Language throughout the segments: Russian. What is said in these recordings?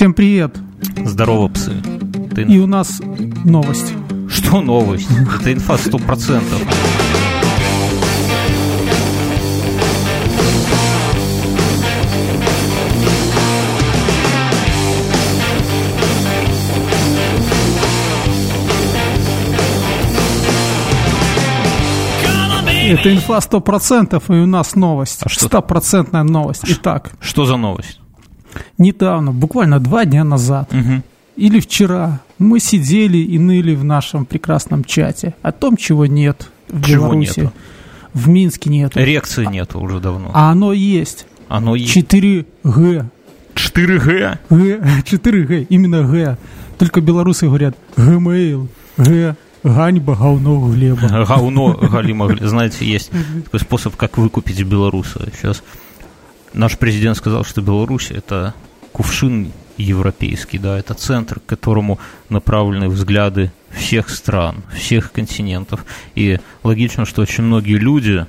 Всем привет. Здорово, псы. Ты... И у нас новость. Что новость? Это инфа сто процентов. Это инфа сто процентов, и у нас новость. А что? Стопроцентная новость. Итак. Что за новость? Недавно, буквально два дня назад, Угу. или вчера, мы сидели и ныли в нашем прекрасном чате о том, чего нет в Чего Беларуси. нету? В Минске нет. Эрекции нету уже давно. А оно есть. Оно есть. 4G. 4G? Г, 4G, именно Г. Только белорусы говорят Gmail, Г, ганьба, говно, глеба. Говно Галима. Знаете, есть такой способ, как выкупить белоруса. Сейчас наш президент сказал, что Беларусь – это кувшин европейский, да, это центр, к которому направлены взгляды всех стран, всех континентов. И логично, что очень многие люди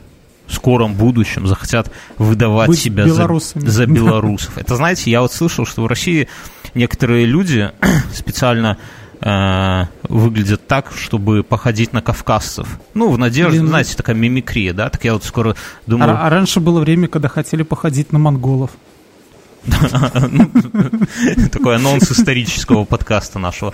в скором будущем захотят выдавать Быть себя за, за белорусов. Это, знаете, я вот слышал, что в России некоторые люди специально э, выглядят так, чтобы походить на кавказцев. Ну, в надежде, Блин, ну- знаете, такая мимикрия, да? Так я вот скоро А, думаю... а раньше было время, когда хотели походить на монголов. Такой анонс исторического подкаста нашего.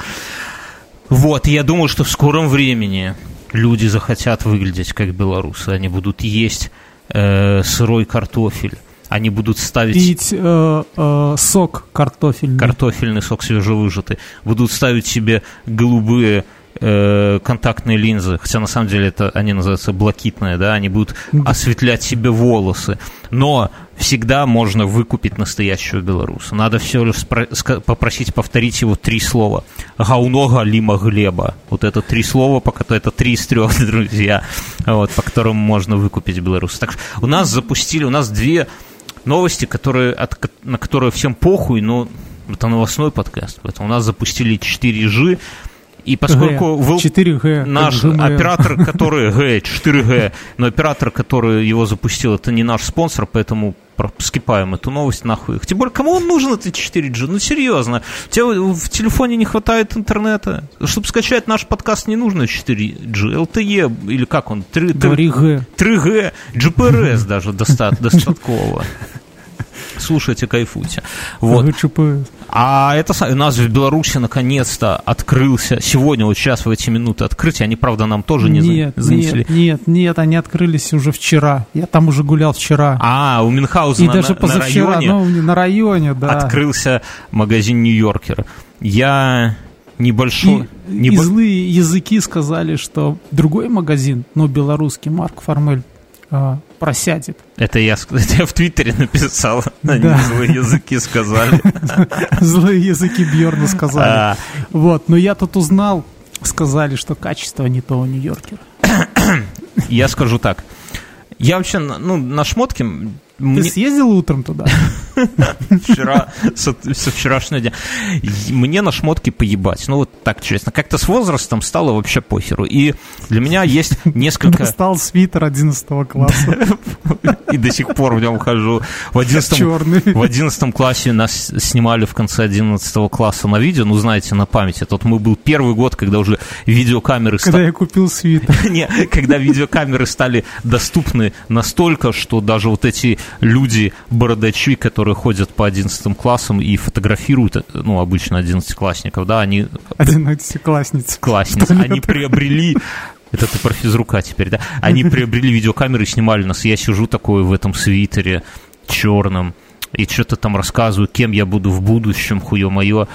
Вот, я думаю, что в скором времени люди захотят выглядеть как белорусы. Они будут есть э, сырой картофель. Они будут ставить Пить э, э, сок картофельный. картофельный сок свежевыжатый. Будут ставить себе голубые э, контактные линзы, хотя на самом деле это они называются блокитные, да, они будут осветлять себе волосы. Но всегда можно выкупить настоящего белоруса. Надо все лишь попросить повторить его три слова. Гаунога лима глеба. Вот это три слова, пока это три из трех, друзья, вот, по которым можно выкупить белоруса. Так что у нас запустили, у нас две новости, которые, от, на которые всем похуй, но это новостной подкаст, поэтому у нас запустили 4G, и поскольку Г, Вел- 4G. наш Gmail. оператор, который Г, 4G, но оператор, который его запустил, это не наш спонсор, поэтому про- скипаем эту новость нахуй. Тем более, кому он нужен этот 4G? Ну, серьезно. Тебе в телефоне не хватает интернета. Чтобы скачать наш подкаст, не нужно 4G. LTE, или как он? 3, Говори Г. 3G, GPRS даже доста- достатково. Слушайте, кайфуйте. Вот. А это у нас в Беларуси наконец-то открылся, сегодня, вот сейчас в эти минуты открытия, они, правда, нам тоже не Нет, занесли. нет, нет, нет, они открылись уже вчера. Я там уже гулял вчера. А, у Мюнхгаузена И даже на, на позавчера, районе ну, на районе, да. открылся магазин Нью-Йоркер. Я небольшой... И, небо- и злые языки сказали, что другой магазин, ну, белорусский, Марк Формель, а, просядет. Это, я, это я в Твиттере написал, они Да. злые языки сказали. Злые языки Бьорна сказали. А, Вот, но я тут узнал, сказали, что качество не то у Нью-Йоркера. Я скажу так. Я вообще, ну, на шмотке... Ты мне- съездил утром туда? вчера, со, со вчерашнего дня. Мне на шмотки поебать. Ну, вот так честно. Как-то с возрастом стало вообще похеру. И для меня есть несколько... Достал свитер 11 класса, И до сих пор в нем хожу. В 11 черный. в 11 классе нас снимали в конце 11 класса на видео, ну, знаете, на память. Это вот мы был первый год, когда уже видеокамеры Когда я купил свитер. Не, когда видеокамеры стали доступны настолько, что даже вот эти люди, бородачи, которые ходят по 11 классам и фотографируют, ну, обычно 11-классников, да, они Одиннадцатиклассница. классницы, они приобрели это ты про физрука теперь, да? Они приобрели видеокамеры и снимали нас. Я сижу такой в этом свитере черном и что-то там рассказываю, кем я буду в будущем, хуе мое.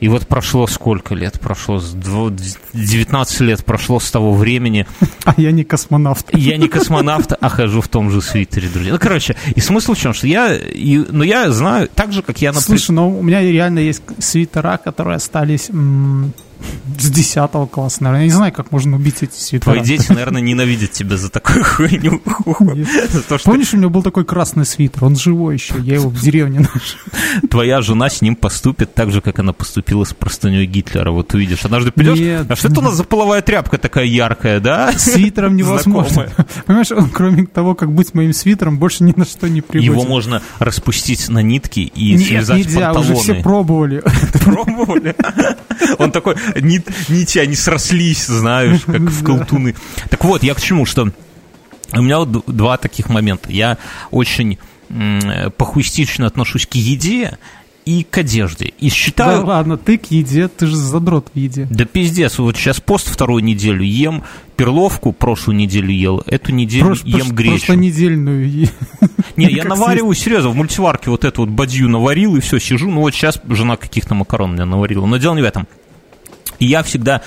И вот прошло сколько лет? Прошло с дво- 19 лет прошло с того времени. А я не космонавт. Я не космонавт, а хожу в том же свитере, друзья. Ну, короче, и смысл в чем, что я, и- ну, я знаю, так же, как я, например... Слушай, ну у меня реально есть свитера, которые остались м, с 10 класса, наверное. Я не знаю, как можно убить эти свитера. Твои дети, наверное, ненавидят тебя за такую хуйню. Помнишь, у меня был такой красный свитер, он живой еще, я его в деревне нашел. Твоя жена с ним поступит так же, как она поступила с простыней Гитлера. Вот увидишь, однажды придешь, а что это у нас за половая тряпка такая яркая, да? Свитером невозможно. Понимаешь, он, кроме того, как быть моим свитером, больше ни на что не приводит. Его можно распустить на нитки и связать нельзя, уже все пробовали. Пробовали? Он такой, нити, они срослись, знаешь, как в колтуны. Так вот, я к чему, что у меня вот два таких момента. Я очень похуистично отношусь к еде, и к одежде. И считаю... Да ладно, ты к еде, ты же задрот в еде. Да пиздец, вот сейчас пост вторую неделю ем, перловку прошлую неделю ел, эту неделю Прош, ем прош, гречу. Просто недельную. Не, я навариваю, серьезно, в мультиварке вот эту вот бадью наварил, и все, сижу, ну вот сейчас жена каких-то макарон мне наварила, но дело не в этом. И я всегда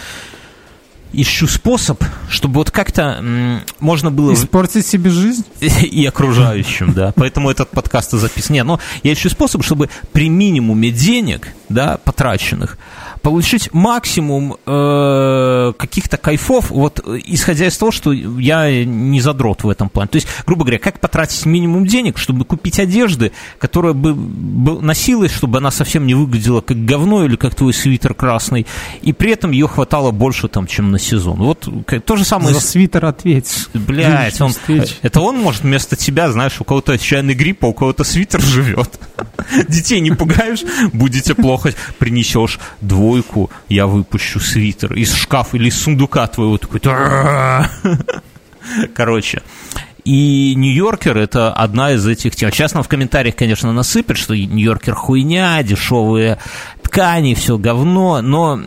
ищу способ, чтобы вот как-то можно было... Испортить себе жизнь? И окружающим, да. Поэтому этот подкаст и записан. Нет, но я ищу способ, чтобы при минимуме денег, да, потраченных, получить максимум э, каких-то кайфов, вот исходя из того, что я не задрот в этом плане. То есть, грубо говоря, как потратить минимум денег, чтобы купить одежды, которая бы, бы носилась, чтобы она совсем не выглядела как говно или как твой свитер красный, и при этом ее хватало больше, там, чем на сезон. Вот то же самое... За свитер ответь. Блять, он, это он может вместо тебя, знаешь, у кого-то чайный грипп, а у кого-то свитер живет. Детей не пугаешь, будете плохо, принесешь двое двойку, я выпущу свитер из шкафа или из сундука твоего такой. Короче, и Нью-Йоркер это одна из этих тем. Сейчас нам в комментариях, конечно, насыпят, что Нью-Йоркер хуйня, дешевые ткани, все говно, но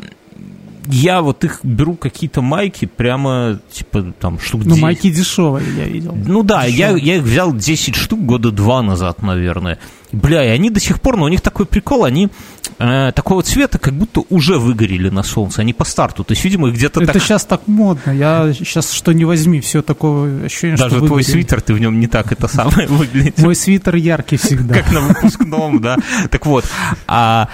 я вот их беру какие-то майки прямо, типа, там, штук 10. Ну, майки дешевые, я видел. Ну да, я, я их взял 10 штук года два назад, наверное. Бля, и они до сих пор, но у них такой прикол, они э, такого цвета, как будто уже выгорели на солнце, они по старту. То есть, видимо, где-то Это так... сейчас так модно. Я сейчас что не возьми, все такое ощущение, Даже что твой свитер, ты в нем не так это самое выглядит. Мой свитер яркий всегда. Как на выпускном, да. Так вот, а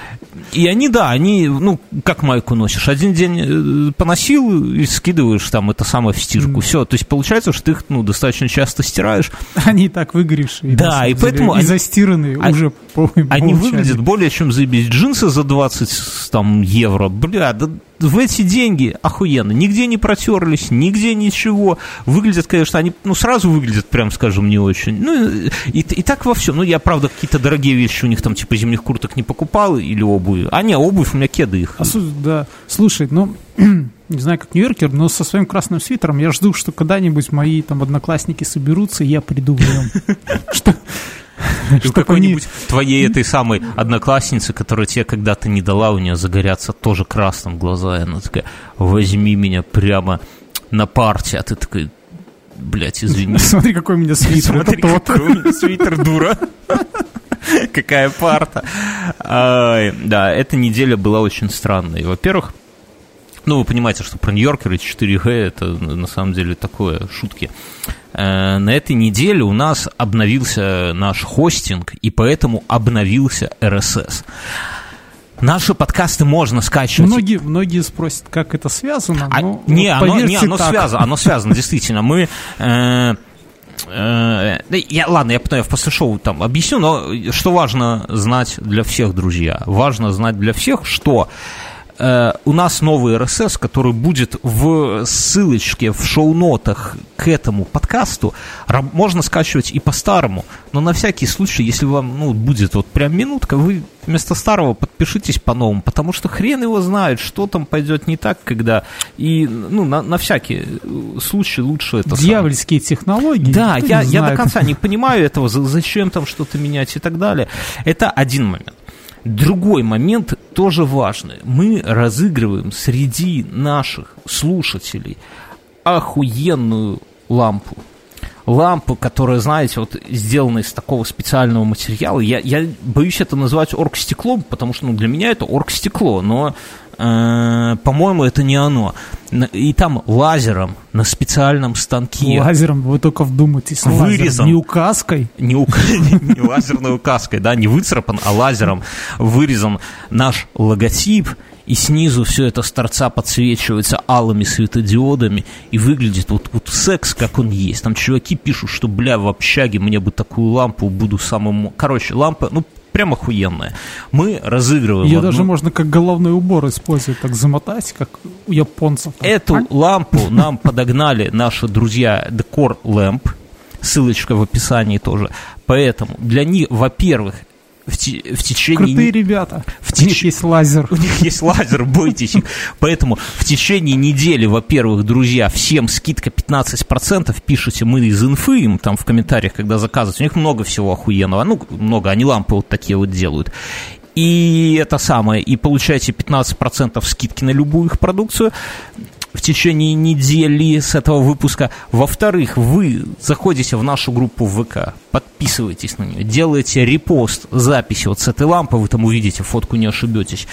и они, да, они, ну, как майку носишь, один день э, поносил и скидываешь там это самое в стирку. Mm. Все, то есть получается, что ты их, ну, достаточно часто стираешь. Они и так выгоревшие. Да, и поэтому... И они, застиранные а, уже по Они выглядят более чем заебись. Джинсы за 20 там, евро, бля, да в эти деньги охуенно. Нигде не протерлись, нигде ничего. Выглядят, конечно, они, ну, сразу выглядят, прям скажем, не очень. Ну, и, и так во всем. Ну, я, правда, какие-то дорогие вещи у них там, типа, зимних курток не покупал или обуви. А не, обувь у меня кеды их. А, да, слушай, ну, не знаю, как Нью-Йоркер, но со своим красным свитером я жду, что когда-нибудь мои там одноклассники соберутся, и я приду в нем. Что какой-нибудь твоей этой самой одноклассницы, которая тебе когда-то не дала, у нее загорятся тоже красным глаза, и она такая, возьми меня прямо на парте, а ты такой, блядь, извини. Смотри, какой у меня свитер, Смотри, это тот. какой у меня свитер, дура. Какая парта. Да, эта неделя была очень странной. Во-первых, ну, вы понимаете, что про Нью-Йоркер и 4G это на самом деле такое, шутки. Э, на этой неделе у нас обновился наш хостинг, и поэтому обновился RSS. Наши подкасты можно скачивать. Многие, многие спросят, как это связано. А, не, оно, не, оно связано, оно связано, действительно. Мы э, э, я, ладно, я потом я после шоу там объясню, но что важно знать для всех, друзья? Важно знать для всех, что Э, у нас новый RSS, который будет в ссылочке, в шоу-нотах к этому подкасту. Можно скачивать и по-старому, но на всякий случай, если вам ну, будет вот прям минутка, вы вместо старого подпишитесь по-новому, потому что хрен его знает, что там пойдет не так, когда... И ну, на, на всякий случай лучше это... Дьявольские сам. технологии. Да, я, я до конца не понимаю этого, зачем там что-то менять и так далее. Это один момент. Другой момент тоже важный. Мы разыгрываем среди наших слушателей охуенную лампу. Лампу, которая, знаете, вот сделана из такого специального материала. Я, я боюсь это называть оргстеклом, потому что ну, для меня это оргстекло, но по-моему, это не оно. И там лазером на специальном станке. Лазером, вы только вдумайтесь. Вырезан. Не указкой. Не, у... не лазерной указкой, да, не выцарапан, а лазером вырезан наш логотип и снизу все это с торца подсвечивается алыми светодиодами, и выглядит вот, вот секс, как он есть. Там чуваки пишут, что, бля, в общаге мне бы такую лампу, буду самым... Короче, лампа, ну, прям охуенная. Мы разыгрываем... Ее одну... даже можно как головной убор использовать, так замотать, как у японцев. Там. Эту а? лампу нам подогнали наши друзья Decor Lamp, ссылочка в описании тоже. Поэтому для них, во-первых, в, те, в течение... Крутые ребята. В теч... У них есть лазер. У них есть лазер, бойтесь их. Поэтому в течение недели, во-первых, друзья, всем скидка 15%, пишите мы из инфы им там в комментариях, когда заказываете. У них много всего охуенного. Ну, много, они лампы вот такие вот делают. И это самое, и получаете 15% скидки на любую их продукцию в течение недели с этого выпуска. Во-вторых, вы заходите в нашу группу ВК, подписываетесь на нее, делаете репост записи вот с этой лампы, вы там увидите фотку, не ошибетесь.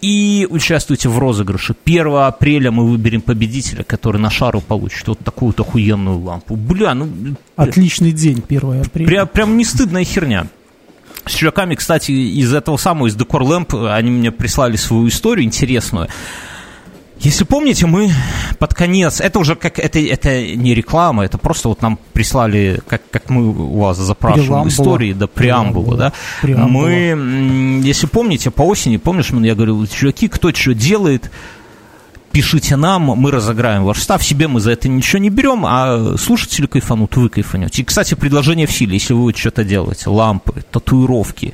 И участвуйте в розыгрыше. 1 апреля мы выберем победителя, который на шару получит вот такую вот охуенную лампу. Бля, ну... Отличный день, 1 апреля. Прям, прям не стыдная херня. С чуваками, кстати, из этого самого, из Decor Lamp, они мне прислали свою историю интересную. Если помните, мы под конец, это уже как, это, это не реклама, это просто вот нам прислали, как, как мы у вас запрашивали Преамбула. истории, да, преамбула, да. Преамбула. Мы, если помните, по осени, помнишь, я говорил, чуваки, кто что делает, пишите нам, мы разыграем ваш став, себе мы за это ничего не берем, а слушатели кайфанут, вы кайфанете. И, кстати, предложение в силе, если вы что-то делаете, лампы, татуировки,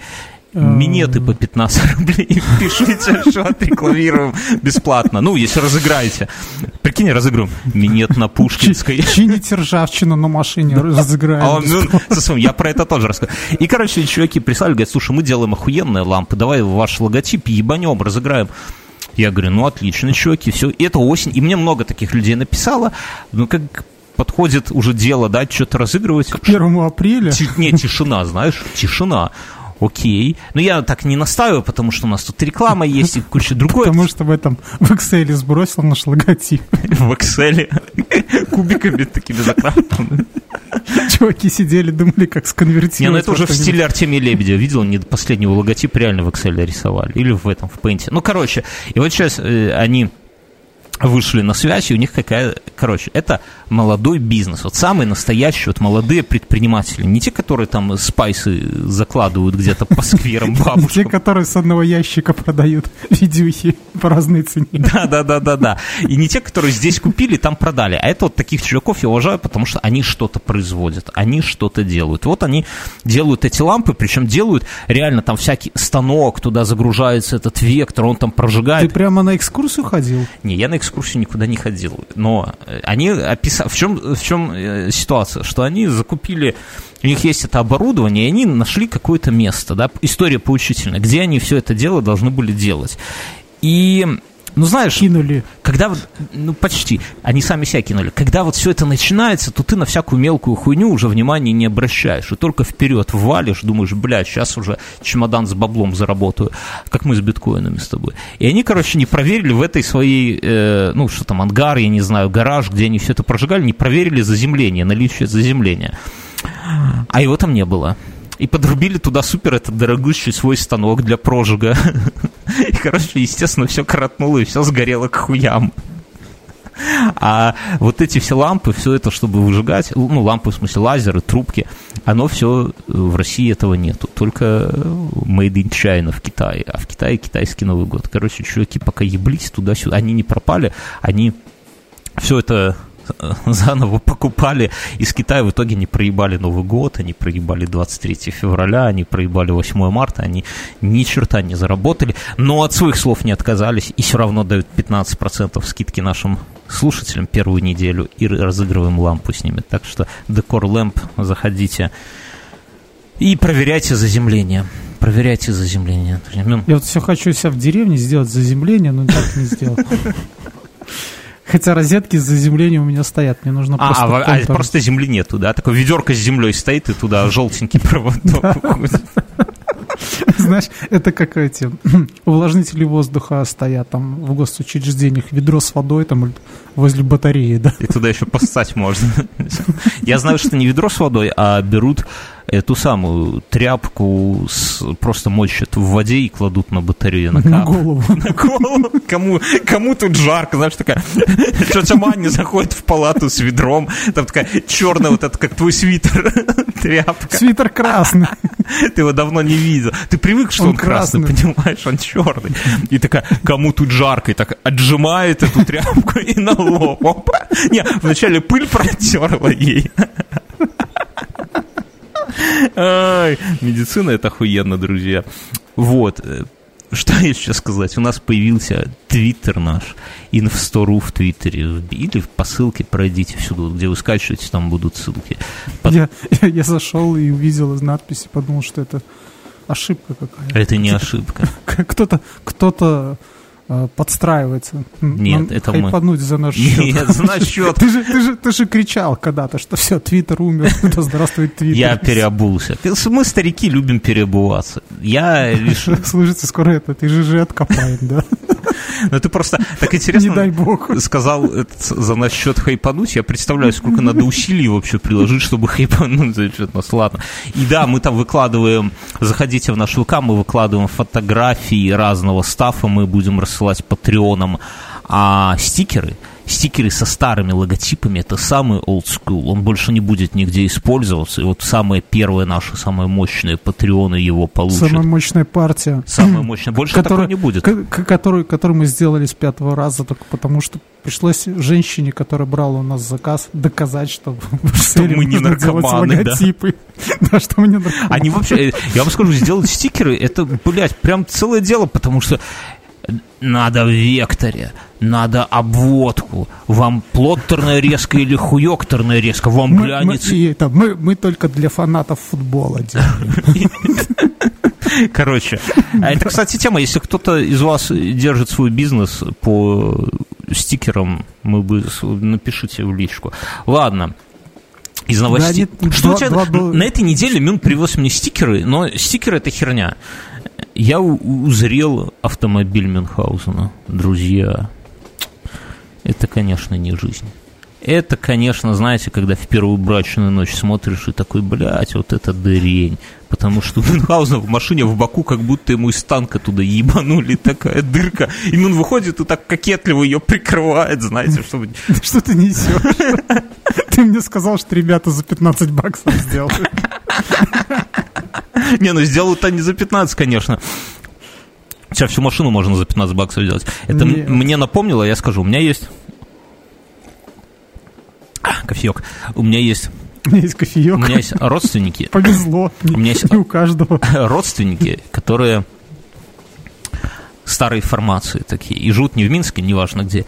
Минеты по 15 рублей. Пишите, что отрекламируем бесплатно. Ну, если разыграете. Прикинь, разыграем. Минет на Пушкинской. Чините ржавчину на машине, разыграем. А ну, я про это тоже рассказываю. И, короче, чуваки прислали, говорят, слушай, мы делаем охуенные лампы, давай ваш логотип ебанем, разыграем. Я говорю, ну, отлично, чуваки, все. И это осень. И мне много таких людей написало. Ну, как подходит уже дело, да, что-то разыгрывать. К первому апреля? Не, тишина, знаешь, тишина окей. Но я так не настаиваю, потому что у нас тут реклама есть и куча другой. Потому что в этом в Excel сбросил наш логотип. В Excel кубиками такими закрашенными. Чуваки сидели, думали, как сконвертировать. Не, ну это уже в стиле Артемия Лебедя. Видел, не последнего логотип реально в Excel рисовали. Или в этом, в Paint. Ну, короче, и вот сейчас э, они вышли на связь, и у них какая... Короче, это молодой бизнес. Вот самые настоящие вот молодые предприниматели. Не те, которые там спайсы закладывают где-то по скверам бабушкам. Те, которые с одного ящика продают видюхи по разной цене. Да-да-да-да-да. И не те, которые здесь купили, там продали. А это вот таких чуваков я уважаю, потому что они что-то производят, они что-то делают. Вот они делают эти лампы, причем делают реально там всякий станок, туда загружается этот вектор, он там прожигает. Ты прямо на экскурсию ходил? Не, я на экскурсию никуда не ходил. Но э, они описали... В чем, в чем э, ситуация? Что они закупили... У них есть это оборудование, и они нашли какое-то место, да, история поучительная, где они все это дело должны были делать. И ну, знаешь... Кинули. Когда вот, ну, почти, они сами себя кинули. Когда вот все это начинается, то ты на всякую мелкую хуйню уже внимания не обращаешь. И только вперед валишь, думаешь, блядь, сейчас уже чемодан с баблом заработаю, как мы с биткоинами с тобой. И они, короче, не проверили в этой своей, э, ну, что там, ангар, я не знаю, гараж, где они все это прожигали, не проверили заземление, наличие заземления. А его там не было и подрубили туда супер этот дорогущий свой станок для прожига. И, короче, естественно, все коротнуло и все сгорело к хуям. А вот эти все лампы, все это, чтобы выжигать, ну, лампы, в смысле, лазеры, трубки, оно все в России этого нету. Только made in China в Китае. А в Китае китайский Новый год. Короче, чуваки пока еблись туда-сюда. Они не пропали, они все это заново покупали из Китая, в итоге не проебали Новый год, они проебали 23 февраля, они проебали 8 марта, они ни черта не заработали, но от своих слов не отказались и все равно дают 15% скидки нашим слушателям первую неделю и разыгрываем лампу с ними. Так что Decor Lamp, заходите и проверяйте заземление. Проверяйте заземление. Я вот все хочу себя в деревне сделать заземление, но так не сделал. Хотя розетки с заземлением у меня стоят, мне нужно а, просто... А, а просто земли нету, да? Такое ведерко с землей стоит, и туда желтенький провод Знаешь, это как эти увлажнители воздуха стоят там в госучреждениях, ведро с водой там возле батареи, да? И туда еще поссать можно. Я знаю, что не ведро с водой, а берут эту самую тряпку с, просто мочат в воде и кладут на батарею на, на голову. На голову. Кому, кому тут жарко, знаешь, такая тетя Маня заходит в палату с ведром, там такая черная вот это, как твой свитер, тряпка. Свитер красный. Ты его давно не видел. Ты привык, что он, он красный, красный, понимаешь, он черный. И такая, кому тут жарко, и так отжимает эту тряпку и на лоб. Опа. Не, вначале пыль протерла ей. Медицина это охуенно, друзья. Вот. Э, что я сейчас сказать? У нас появился твиттер наш, инфстору в твиттере. Или по ссылке пройдите всюду, где вы скачиваете, там будут ссылки. Под... Я, я, я зашел и увидел из надписи, подумал, что это ошибка какая-то. Это не ошибка. Кто-то, кто-то подстраивается. Нет, это мы. за наш счет. Нет, за наш счет. Ты же, ты, же, ты же кричал когда-то, что все, Твиттер умер, да здравствует Твиттер. Я переобулся. Мы, старики, любим переобуваться. Я решил... Слышите, скоро это, ты же же откопаем, да? Ну, ты просто так интересно Не дай бог. сказал за наш счет хайпануть. Я представляю, сколько надо усилий вообще приложить, чтобы хайпануть за счет нас. Ладно. И да, мы там выкладываем, заходите в наш ВК, мы выкладываем фотографии разного стафа, мы будем рассылать патреонам а стикеры – стикеры со старыми логотипами, это самый old school, он больше не будет нигде использоваться, и вот самые первые наши, самые мощные патреоны его получат. Самая мощная партия. Самая мощная, больше которая, такого не будет. Которую, которую мы сделали с пятого раза, только потому что пришлось женщине, которая брала у нас заказ, доказать, что, что мы не наркоманы, да. да, что мы не наркоманы. Они вообще, я вам скажу, сделать стикеры, это, блядь, прям целое дело, потому что надо в векторе, надо обводку. Вам плоттерная резка или хуёкторная резка? Вам мы, глянец... Мы, это, мы, мы только для фанатов футбола делаем. Короче, а это, кстати, тема. Если кто-то из вас держит свой бизнес по стикерам, мы бы напишите в личку. Ладно. Из новостей. Да, нет, Что два, у тебя два, на этой неделе Мюн привез мне стикеры, но стикеры это херня я узрел автомобиль Мюнхгаузена. Друзья, это, конечно, не жизнь. Это, конечно, знаете, когда в первую брачную ночь смотришь и такой, блядь, вот это дырень. Потому что у Мюнхгаузена в машине в боку, как будто ему из танка туда ебанули такая дырка. И он выходит и так кокетливо ее прикрывает, знаете, чтобы... Что ты несешь? Ты мне сказал, что ребята за 15 баксов сделают. Не, ну сделают они за 15, конечно. Сейчас всю машину можно за 15 баксов сделать. Это Нет. мне напомнило, я скажу, у меня есть... А, кофеек. У меня есть у меня есть кофеек. У меня есть родственники. Повезло. У меня есть не у каждого. Родственники, которые старой формации такие, и живут не в Минске, неважно где,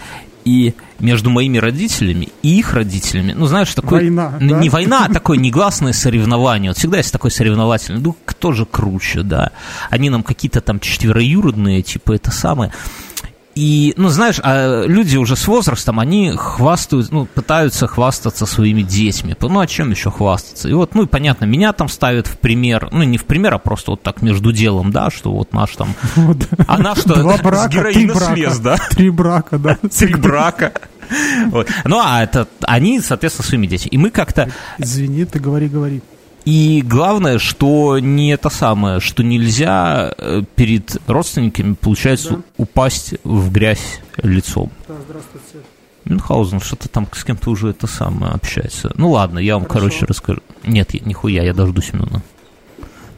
и между моими родителями и их родителями, ну, знаешь, такой... Война, ну, да? Не война, а такое негласное соревнование. Вот всегда есть такое соревновательное. Ну, кто же круче, да? Они нам какие-то там четвероюродные, типа, это самое. И, ну, знаешь, а люди уже с возрастом, они хвастают, ну, пытаются хвастаться своими детьми. Ну, о чем еще хвастаться? И вот, ну, и понятно, меня там ставят в пример, ну, не в пример, а просто вот так между делом, да, что вот наш там... А наш что? Два брака, с героина слез, да? Три брака, да. Три брака. Вот. Ну, а это они, соответственно, своими детьми. И мы как-то... Извини, ты говори, говори. И главное, что не это самое, что нельзя э, перед родственниками, получается, да. упасть в грязь лицом. Да, здравствуйте. Мюнхгаузен что-то там с кем-то уже это самое общается. Ну ладно, я вам, Хорошо. короче, расскажу. Нет, нихуя, я дождусь Мюна.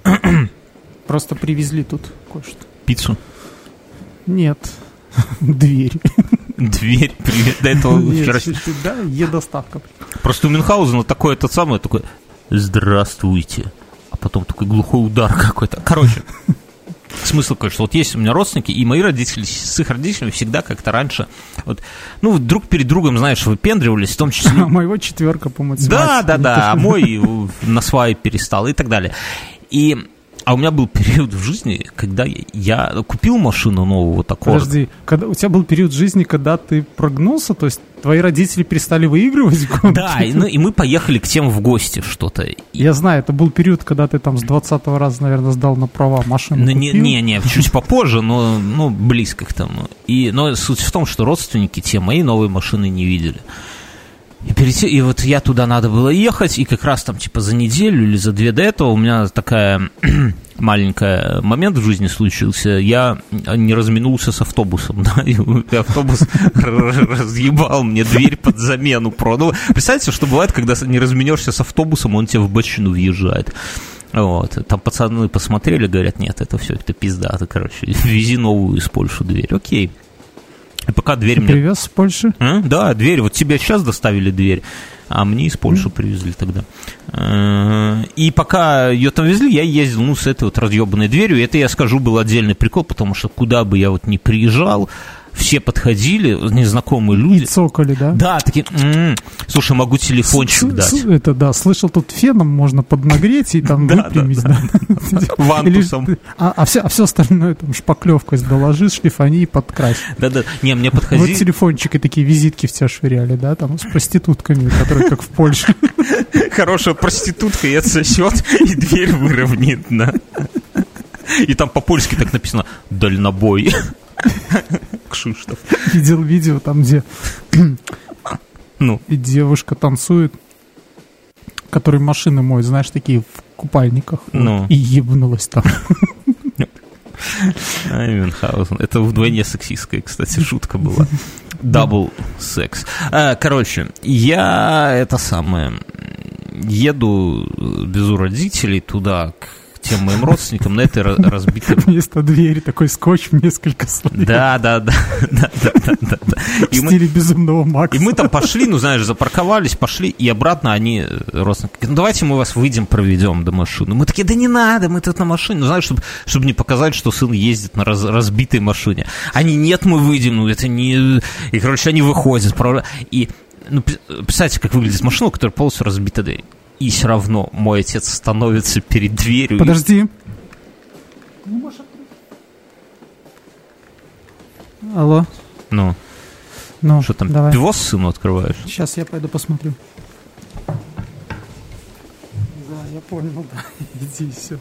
Просто привезли тут кое-что. Пиццу? Нет, дверь. Дверь, привет. До этого вчера... Да, е-доставка. Просто у Мюнхгаузена такое, это самое, такое, здравствуйте. А потом такой глухой удар какой-то. Короче, смысл какой, что вот есть у меня родственники, и мои родители с их родителями всегда как-то раньше, вот, ну, друг перед другом, знаешь, выпендривались, в том числе... А моего четверка по математике. Да, да, да, а мой на свай перестал и так далее. И А у меня был период в жизни, когда я купил машину новую, вот такого. Подожди, когда, у тебя был период жизни, когда ты прогнулся, то есть твои родители перестали выигрывать? Да, и, ну, и мы поехали к тем в гости что-то. Я знаю, это был период, когда ты там с 20 раза, наверное, сдал на права машину. Ну, не, не, не, чуть попозже, но ну, близко к тому. И, но суть в том, что родственники те мои новые машины не видели. И, перед, и вот я туда надо было ехать, и как раз там типа за неделю или за две до этого у меня такая маленькая момент в жизни случился. Я не разминулся с автобусом, да, и автобус разъебал мне дверь под замену. Ну, представьте, что бывает, когда не разменешься с автобусом, он тебе в бочину въезжает. Вот. Там пацаны посмотрели, говорят, нет, это все, это пизда, это, короче, вези новую из Польши дверь. Окей. И пока дверь Ты мне... привез с Польши? А? Да, дверь. Вот тебе сейчас доставили дверь, а мне из Польши mm. привезли тогда. Э, и пока ее там везли, я ездил, ну, с этой вот разъебанной дверью. Это, я скажу, был отдельный прикол, потому что куда бы я вот не приезжал, все подходили, незнакомые люди. И цокали, да? Да, такие, м-м, слушай, могу телефончик дать. Это, да, слышал, тут феном можно поднагреть и там выпрямить, да. Вантусом. А, а, все, а остальное там шпаклевкой доложи, шлифани и подкрась. Да-да, не, мне подходили. Вот телефончики такие, визитки в тебя швыряли, да, там с проститутками, которые как в Польше. Хорошая проститутка и отсосет, и дверь выровняет, да. И там по-польски так написано «дальнобой». Кшиштов. Видел видео там, где ну. и девушка танцует, который машины моет, знаешь, такие в купальниках. Ну. Вот, и ебнулась там. Мюнхгаузен. Это вдвойне сексистская, кстати, шутка была. Дабл секс. А, короче, я это самое еду без у родителей туда, к тем моим родственникам на этой разбитой... Вместо двери такой скотч в несколько слоев. Да, да, да. да, да, да, да. В стиле безумного Макса. И мы там пошли, ну, знаешь, запарковались, пошли, и обратно они, родственники, ну, давайте мы вас выйдем, проведем до машины. Мы такие, да не надо, мы тут на машине. Ну, знаешь, чтобы, чтобы не показать, что сын ездит на раз, разбитой машине. Они, нет, мы выйдем, ну, это не... И, короче, они выходят. И ну, представьте, как выглядит машина, у которой полностью разбита дверь и все равно мой отец становится перед дверью. Подожди. Алло. Ну. Ну, что там, давай. пивос сыну открываешь? Сейчас я пойду посмотрю. Да, я понял, да. Иди, все.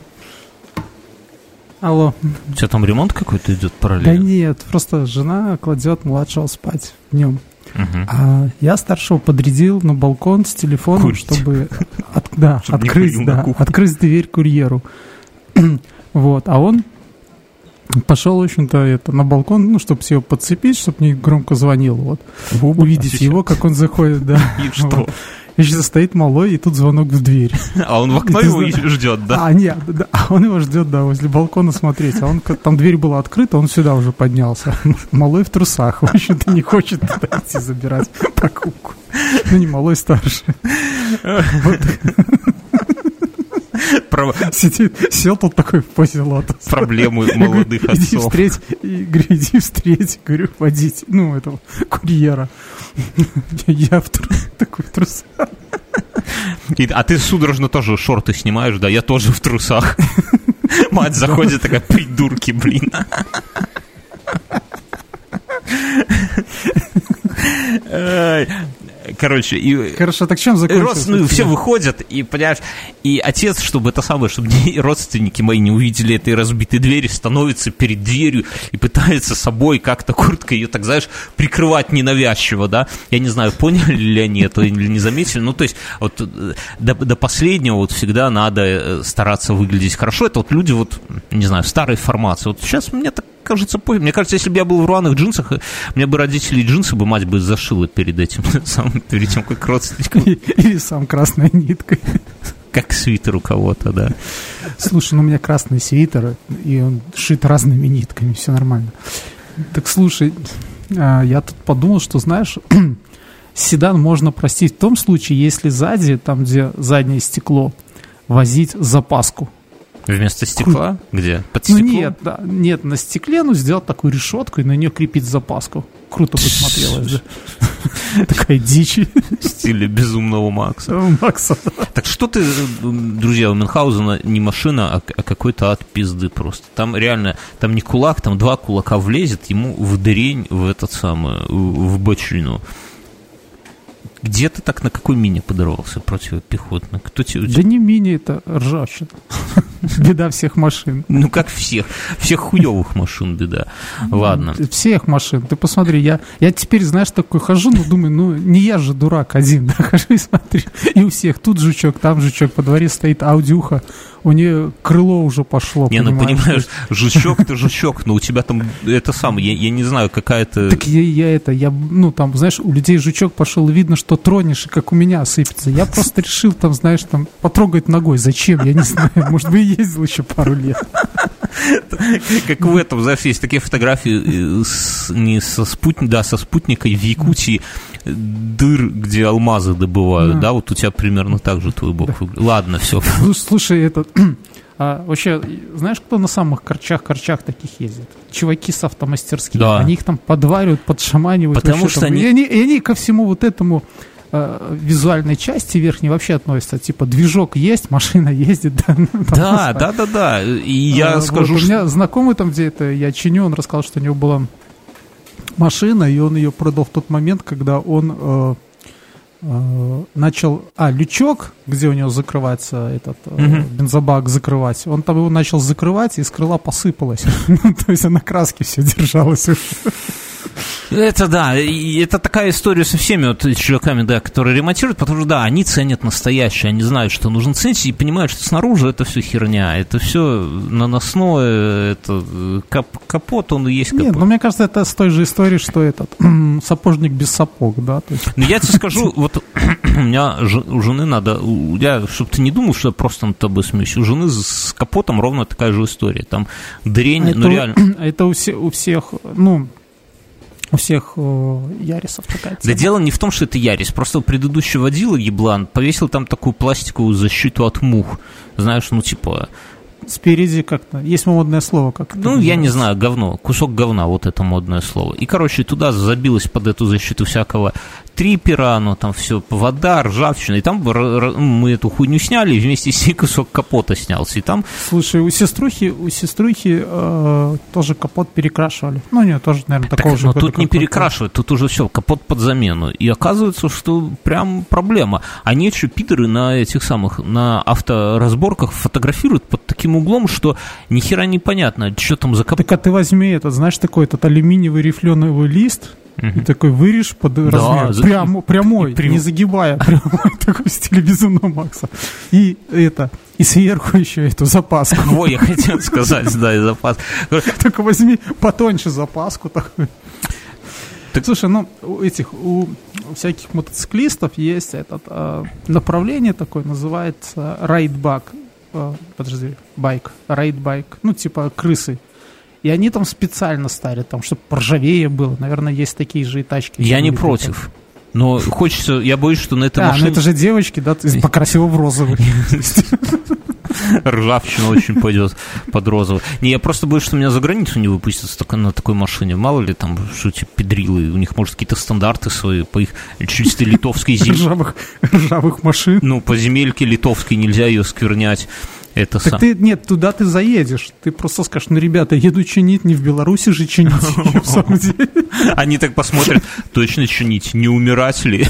Алло. У тебя там ремонт какой-то идет параллельно? Да нет, просто жена кладет младшего спать днем. Угу. А я старшего подрядил на балкон с телефоном, Курить. чтобы, от, да, чтобы открыть, да, открыть дверь курьеру. вот, а он пошел, в общем-то, это, на балкон, ну, чтобы все подцепить, чтобы не громко звонил, вот. Увидеть его, как он заходит, да. И что? Сейчас стоит малой, и тут звонок в дверь. А он в окно его ждет, да? А, нет, да, а он его ждет, да, возле балкона смотреть. А он, там дверь была открыта, он сюда уже поднялся. Малой в трусах, в общем-то, не хочет туда идти забирать покупку. Ну, не малой, старший. Вот. Про... Сидит, сел тут такой в позе лотос. Проблемы молодых говорю, отцов. Иди встреть, и, говорю, иди встреть, говорю, водить, ну, этого курьера. Я в трус, такой в трусах. а ты судорожно тоже шорты снимаешь, да? Я тоже в трусах. Мать заходит, такая, придурки, блин. Короче, и... Хорошо, так чем закончилось? Ну, все выходят, и, понимаешь, и отец, чтобы это самое, чтобы родственники мои не увидели этой разбитой двери, становится перед дверью и пытается собой как-то курткой ее, так знаешь, прикрывать ненавязчиво, да? Я не знаю, поняли ли они это или не заметили, ну, то есть, вот э, до, до последнего вот всегда надо э, стараться выглядеть хорошо. Это вот люди вот, не знаю, старой формации. Вот сейчас мне так кажется, пофиг. Мне кажется, если бы я был в рваных джинсах, мне бы родители джинсы бы мать бы зашила перед этим, сам, перед тем, как родственникам. Или сам красной ниткой. Как свитер у кого-то, да. Слушай, ну у меня красный свитер, и он шит разными нитками, все нормально. Так слушай, а, я тут подумал, что, знаешь, седан можно простить в том случае, если сзади, там, где заднее стекло, возить запаску. Вместо стекла? Где? Под стеклом? Ну нет, да, нет, на стекле, ну, сделать такую решетку и на нее крепить запаску. Круто бы смотрелось, да? Такая дичь. В стиле безумного Макса. Макса. Так что ты, друзья, у Мюнхгаузена не машина, а, а какой-то ад пизды просто. Там реально, там не кулак, там два кулака влезет ему в дрень, в этот самый, в бочину. Где ты так на какой мини подорвался противопехотно? Кто тебе... Да не мини, это ржавчина. Беда всех машин. Ну, как всех. Всех хуевых машин беда. Ладно. Всех машин. Ты посмотри, я, я теперь, знаешь, такой хожу, но думаю, ну, не я же дурак один, да, хожу и смотрю. И у всех тут жучок, там жучок, по дворе стоит аудиуха, у нее крыло уже пошло. Не, ну понимаешь, жучок ты жучок, но у тебя там это самое, я, я не знаю, какая-то... Так я, я это, я, ну там, знаешь, у людей жучок пошел, видно, что тронешь, и как у меня сыпется. Я просто решил там, знаешь, там, потрогать ногой. Зачем? Я не знаю. Может быть, ездил еще пару лет. Как в этом, знаешь, есть такие фотографии с, не со спутника, да, со спутникой в Якутии дыр, где алмазы добывают, да, да вот у тебя примерно так же твой бог да. Ладно, все. Слушай, это а, вообще, знаешь, кто на самых корчах-корчах таких ездит? Чуваки с автомастерских. Да. Они их там подваривают, подшаманивают. Потому что там. они... И они... И они ко всему вот этому э, визуальной части верхней вообще относятся. Типа, движок есть, машина ездит. Да, ну, да, да, да, да. И я а, скажу, вот, что... У меня знакомый там, где это я чиню, он рассказал, что у него была машина, и он ее продал в тот момент, когда он э, э, начал... А, лючок, где у него закрывается этот э, бензобак закрывать, он там его начал закрывать, и с крыла посыпалось. Ну, то есть на краске все держалось уже. Это да, и это такая история со всеми вот чуваками, да, которые ремонтируют, потому что да, они ценят настоящее, они знают, что нужно ценить, и понимают, что снаружи это все херня, это все наносное, это кап капот, он и есть капот. Нет, ну мне кажется, это с той же истории, что этот сапожник без сапог, да. Есть... Ну я тебе скажу, вот у меня у жены надо, я, чтобы ты не думал, что я просто над тобой смеюсь, у жены с капотом ровно такая же история, там дрень, это, ну реально. Это у, все, у всех, ну, у всех э, Ярисов такая тема. Да дело не в том, что это Ярис, просто предыдущий водила еблан повесил там такую пластиковую защиту от мух. Знаешь, ну типа... Спереди как-то, есть модное слово как Ну, я не знаю, говно, кусок говна, вот это модное слово. И, короче, туда забилось под эту защиту всякого трипера, оно там все, вода, ржавчина, и там мы эту хуйню сняли, и вместе с ней кусок капота снялся, и там... Слушай, у сеструхи, у сеструхи э, тоже капот перекрашивали. Ну, нет, тоже, наверное, такого так, же. Но тут не перекрашивают, тут уже все, капот под замену. И оказывается, что прям проблема. Они еще пидоры на этих самых, на авторазборках фотографируют под таким углом, что ни хера непонятно, что там за капот. Так а ты возьми этот, знаешь, такой этот алюминиевый рифленый лист, и такой вырежь под да, размер. За... Прям, прямой, прям... не загибая, прямой, такой в стиле безумного Макса. И это, и сверху еще эту запаску. Во, я хотел сказать, да, и запас. Только возьми потоньше запаску такую. Так, слушай, ну, у этих, у всяких мотоциклистов есть этот э, направление такое, называется райдбак. Э, подожди, байк, rat bike. Ну, типа крысы и они там специально ставят, там, чтобы поржавее было. Наверное, есть такие же и тачки. Я не против. Но хочется, я боюсь, что на этой а, машине... ну это же девочки, да, ты покрасила в розовый. Ржавчина очень пойдет под розовый. Не, я просто боюсь, что меня за границу не выпустят на такой машине. Мало ли там, что эти педрилы, у них, может, какие-то стандарты свои по их чисто литовской земле. Ржавых, ржавых машин. Ну, по земельке литовской нельзя ее сквернять. Это так сам... ты, нет, туда ты заедешь. Ты просто скажешь, ну, ребята, еду чинить, не в Беларуси же чинить, в самом деле. Они так посмотрят, точно чинить, не умирать ли?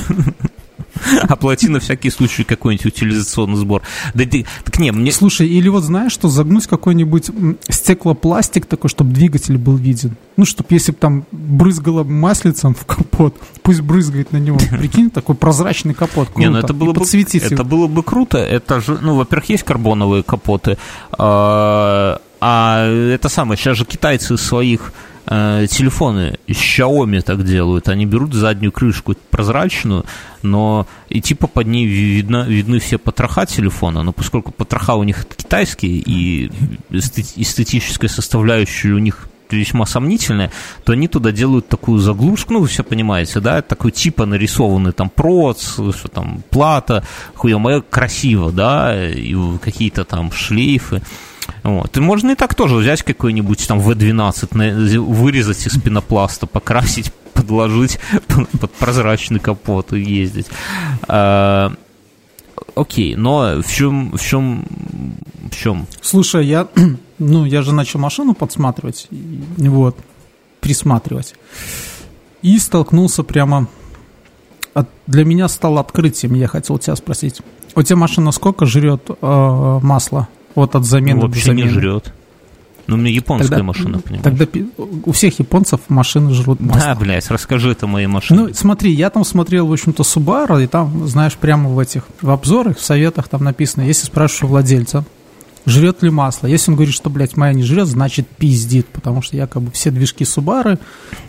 Оплати на всякий случай какой-нибудь утилизационный сбор. Да ты, так не, мне... Слушай, или вот знаешь, что загнуть какой-нибудь стеклопластик такой, чтобы двигатель был виден. Ну, чтобы если бы там брызгало маслицем в капот, пусть брызгает на него. Прикинь, такой прозрачный капот. Круто. Не, ну это было, бы, это было бы круто. Это же, ну, во-первых, есть карбоновые капоты. А, а это самое, сейчас же китайцы своих э, телефоны Xiaomi так делают. Они берут заднюю крышку прозрачную, но и типа под ней видно, видны все потроха телефона, но поскольку потроха у них китайские и эстетическая составляющая у них весьма сомнительная, то они туда делают такую заглушку, ну, вы все понимаете, да, такой типа нарисованный там проц, что там плата, хуя красиво, да, и какие-то там шлейфы. Вот. И можно и так тоже взять какой-нибудь там V12, вырезать из пенопласта, покрасить под подложить под прозрачный капот и ездить. Окей, но в чем, в чем, в чем? Слушай, я, ну, я же начал машину подсматривать, вот, присматривать, и столкнулся прямо, от, для меня стало открытием, я хотел тебя спросить, у тебя машина сколько жрет э, масла? Вот от замены Вообще до замены. не жрет. Ну, у меня японская тогда, машина, понимаешь? Тогда у всех японцев машины жрут масло. Да, блядь, расскажи это моей машине. Ну, смотри, я там смотрел, в общем-то, Subaru, и там, знаешь, прямо в этих, в обзорах, в советах там написано, если спрашиваешь у владельца, жрет ли масло. Если он говорит, что, блядь, моя не жрет, значит пиздит, потому что якобы все движки Субары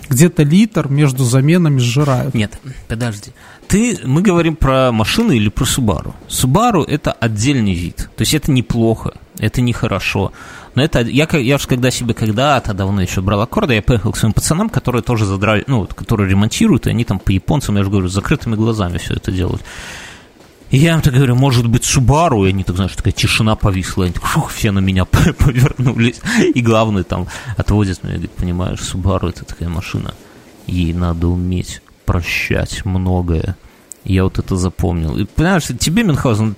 где-то литр между заменами сжирают. Нет, подожди. Ты, мы говорим про машину или про Субару? Субару это отдельный вид, то есть это неплохо, это нехорошо. Но это, я, я уж когда себе когда-то давно еще брал аккорды, я поехал к своим пацанам, которые тоже задрали, ну, которые ремонтируют, и они там по японцам, я же говорю, с закрытыми глазами все это делают. И я им так говорю, может быть, Субару, и они так, знаешь, такая тишина повисла, они так, шух, все на меня повернулись. И главный там отводит меня, говорит, понимаешь, Субару это такая машина, ей надо уметь прощать многое. Я вот это запомнил. И, понимаешь, тебе, Мюнхгаузен,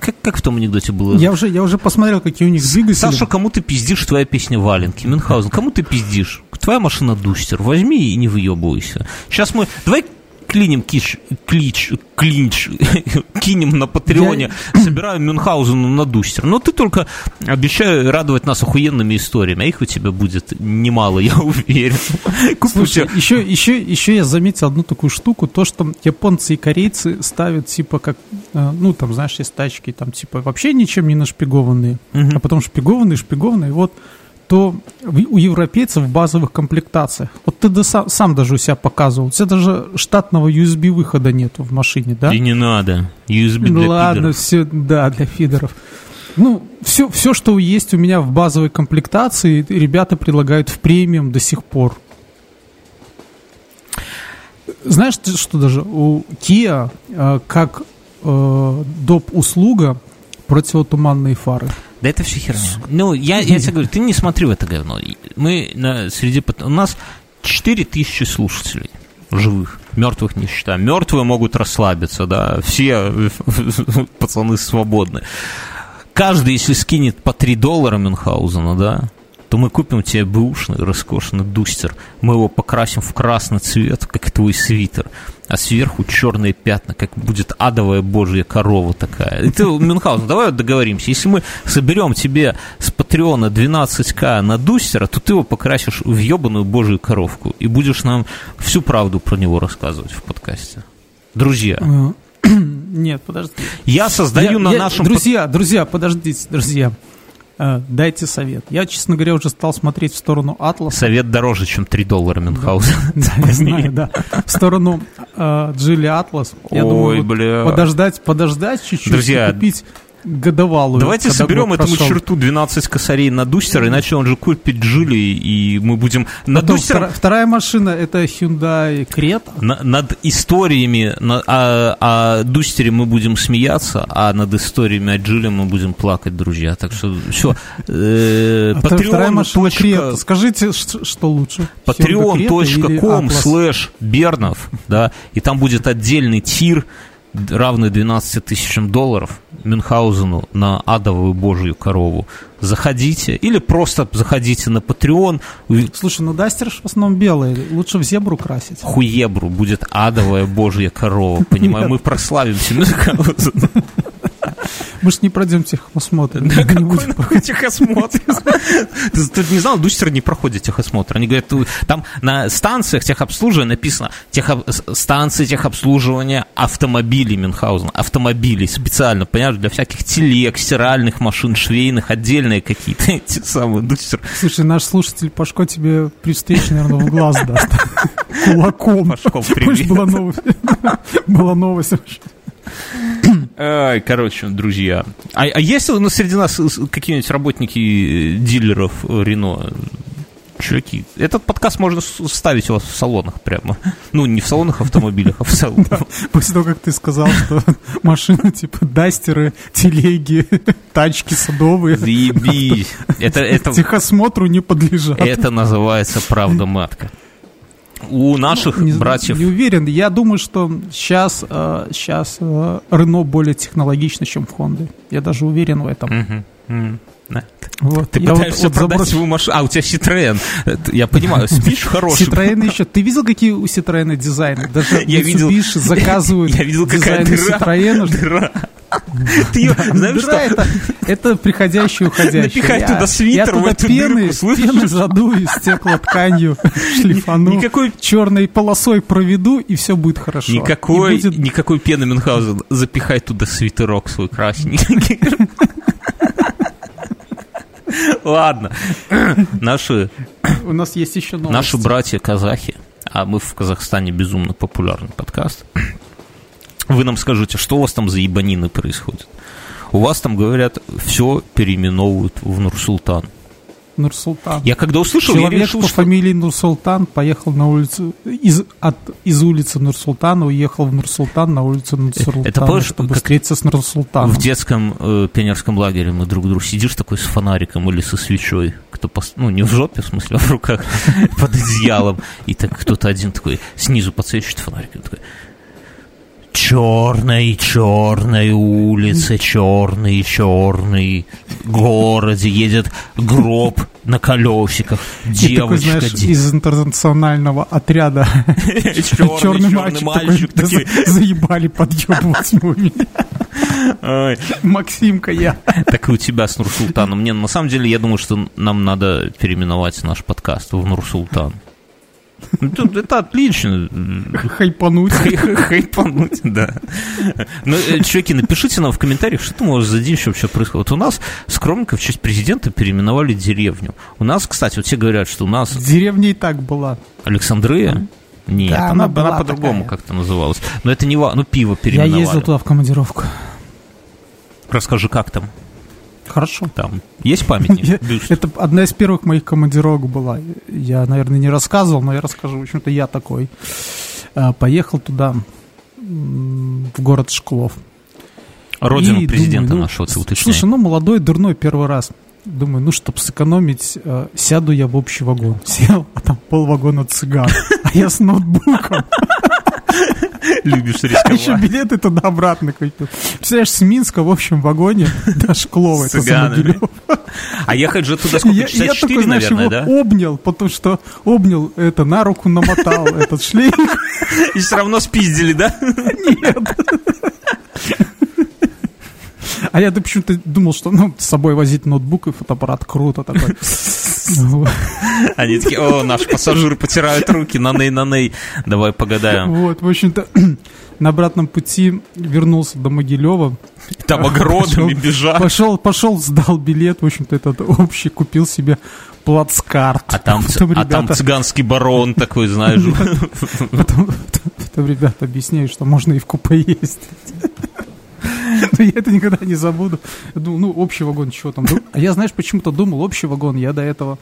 как, как в том анекдоте было? Я уже, я уже посмотрел, какие у них двигатели. Саша, кому ты пиздишь, твоя песня «Валенки». Мюнхгаузен, кому ты пиздишь? Твоя машина Дустер. Возьми и не выебывайся. Сейчас мы... Давай клиним киш, клич, клинч, кинем на Патреоне, я... собираем Мюнхгаузену на Дустер. Но ты только обещаю радовать нас охуенными историями, а их у тебя будет немало, я уверен. Слушай, еще, еще, еще я заметил одну такую штуку, то, что японцы и корейцы ставят, типа, как, э, ну, там, знаешь, есть тачки, там, типа, вообще ничем не нашпигованные, угу. а потом шпигованные, шпигованные, вот то у европейцев в базовых комплектациях, вот ты сам, сам даже у себя показывал, у тебя даже штатного USB выхода нету в машине, да? И не надо, USB для Ладно, фидеров. все, да, для фидеров. Ну, все, все, что есть у меня в базовой комплектации, ребята предлагают в премиум до сих пор. Знаешь, что даже у Kia э, как э, доп. услуга противотуманные фары. Да это все херня. Ну, я, я тебе говорю, ты не смотри в это говно. Мы на, среди... У нас 4 тысячи слушателей живых. Мертвых не считаем. Мертвые могут расслабиться, да. Все пацаны свободны. Каждый, если скинет по 3 доллара Мюнхгаузена, да, то мы купим тебе бэушный, роскошный дустер. Мы его покрасим в красный цвет, как твой свитер. А сверху черные пятна, как будет адовая божья корова такая. И ты, Мюнхгаузен, давай договоримся. Если мы соберем тебе с Патреона 12к на дустера, то ты его покрасишь в ебаную божью коровку. И будешь нам всю правду про него рассказывать в подкасте. Друзья. Нет, подожди. Я создаю я, на я, нашем... Друзья, друзья, подождите, друзья. Э, дайте совет. Я, честно говоря, уже стал смотреть в сторону Атласа. Совет дороже, чем 3 доллара Мюнхгаузен. Да, я знаю, да. В сторону Джили Атлас. Ой, бля. Подождать, подождать чуть-чуть. Друзья, купить годовалую. Давайте соберем этому прошел. черту 12 косарей на Дустер, иначе он же купит Джили, и мы будем... На Потом Дустер... вторая, вторая машина — это Hyundai Creta. На, над историями на, о, о Дустере мы будем смеяться, а над историями о Джили мы будем плакать, друзья. Так что все. Э, а вторая машина Creta. Скажите, что, что лучше? patreon.com слэш Бернов, да, и там будет отдельный тир, равный 12 тысячам долларов Мюнхгаузену на адовую божью корову. Заходите. Или просто заходите на Patreon. Слушай, ну Дастер в основном белый. Лучше в зебру красить. Хуебру будет адовая божья корова. Понимаю, мы прославимся Мюнхгаузена. Мы же не пройдем техосмотр. Да какой техосмотр? Ты не знал, Дустер не проходит техосмотр. Они говорят, там на станциях техобслуживания написано станции техобслуживания автомобилей Мюнхгаузен. Автомобилей специально, понимаешь, для всяких телег, стиральных машин, швейных, отдельные какие-то эти самые Дустер. Слушай, наш слушатель Пашко тебе при встрече, наверное, в глаз даст. Кулаком. Пашков, привет. Была новость. Была новость короче, друзья. А, а есть ну, среди нас какие-нибудь работники э, дилеров э, Рено? Чуваки, этот подкаст можно ставить у вас в салонах прямо. Ну, не в салонах автомобилях, а в салонах. Да, после того, как ты сказал, что машины типа дастеры, телеги, тачки садовые. Заебись. Это, это... Техосмотру не подлежат. Это называется правда матка. У наших не, братьев... Не уверен. Я думаю, что сейчас, э, сейчас э, Рено более технологично, чем Honda. Я даже уверен в этом. Угу. Угу. Да. Вот. Ты я пытаешься вот, вот продать заброс... свою машину. А, у тебя Citroёn. Я понимаю, спишь хороший. Citroёn еще. Ты видел, какие у Citroёn дизайны? Даже я видел, заказывают я видел, какая дыра, Citroёn. дыра. Ты знаешь, что? Это, это приходящий уходящий. Напихай я, туда свитер, я туда в эту пены, дырку, слышишь? пены задую, стеклотканью шлифану, никакой... черной полосой проведу, и все будет хорошо. Никакой, будет... никакой пены Мюнхгаузен. Запихай туда свитерок свой красненький. Ладно. Наши... У нас есть еще новости. Наши братья-казахи, а мы в Казахстане безумно популярный подкаст. Вы нам скажите, что у вас там за ебанины происходит? У вас там, говорят, все переименовывают в Нурсултан. Нурсултан. Я когда услышал, Человек я решил, по что... фамилии Нурсултан поехал на улицу из, от, из улицы Нурсултана, уехал в Нурсултан на улицу Нурсултана, Это помнишь, чтобы встретиться с Нурсултаном. В детском э, пионерском лагере мы друг другу сидишь такой с фонариком или со свечой, кто пос... ну не в жопе, в смысле, а в руках, под одеялом, и так кто-то один такой снизу подсвечивает фонариком, такой черной, черной улице, черный, черный городе едет гроб на колесиках, девочка. И такой, знаешь, из интернационального отряда черный, мальчик, такой, заебали подъебывать меня. Максимка я. Так и у тебя с Нурсултаном. Не, на самом деле, я думаю, что нам надо переименовать наш подкаст в Нурсултан. Тут это отлично. Хайпануть. Хайпануть, да. Ну, чуваки, напишите нам в комментариях, что там у вас за дичь вообще происходит. Вот у нас скромненько в честь президента переименовали деревню. У нас, кстати, вот все говорят, что у нас... Деревня и так была. Александрия? Нет, да, она, она, она по-другому как-то называлась. Но это не... Ну, пиво переименовали. Я ездил туда в командировку. Расскажи, как там? Хорошо. Там есть памятник? Это одна из первых моих командировок была. Я, наверное, не рассказывал, но я расскажу. В общем-то, я такой. А, поехал туда, в город Шклов. Родину президента думаю, ну, нашего, ты уточняй. Слушай, ну, молодой, дурной первый раз. Думаю, ну, чтобы сэкономить, э, сяду я в общий вагон. Сел, а там полвагона цыган. А я с ноутбуком. Любишь рисковать. А еще билеты туда-обратно купил. Представляешь, с Минска в общем вагоне до Шклова. Это А ехать же туда сколько? Часа я только, знаешь, его да? обнял, потому что обнял это, на руку намотал этот шлейф. И все равно спиздили, да? Нет. А я почему-то думал, что ну, с собой возить ноутбук и фотоаппарат круто такой. Они такие, о, наш пассажир потирает руки, на ней, на ней, давай погадаем. Вот, в общем-то, на обратном пути вернулся до Могилева. Там огородами бежал. Пошел, пошел, сдал билет, в общем-то, этот общий, купил себе плацкарт. А там, потом, а там цыганский барон такой, знаешь. Потом ребята объясняют, что можно и в купе ездить. Но я это никогда не забуду. Я думал, ну, общий вагон, чего там. А я, знаешь, почему-то думал, общий вагон. Я до этого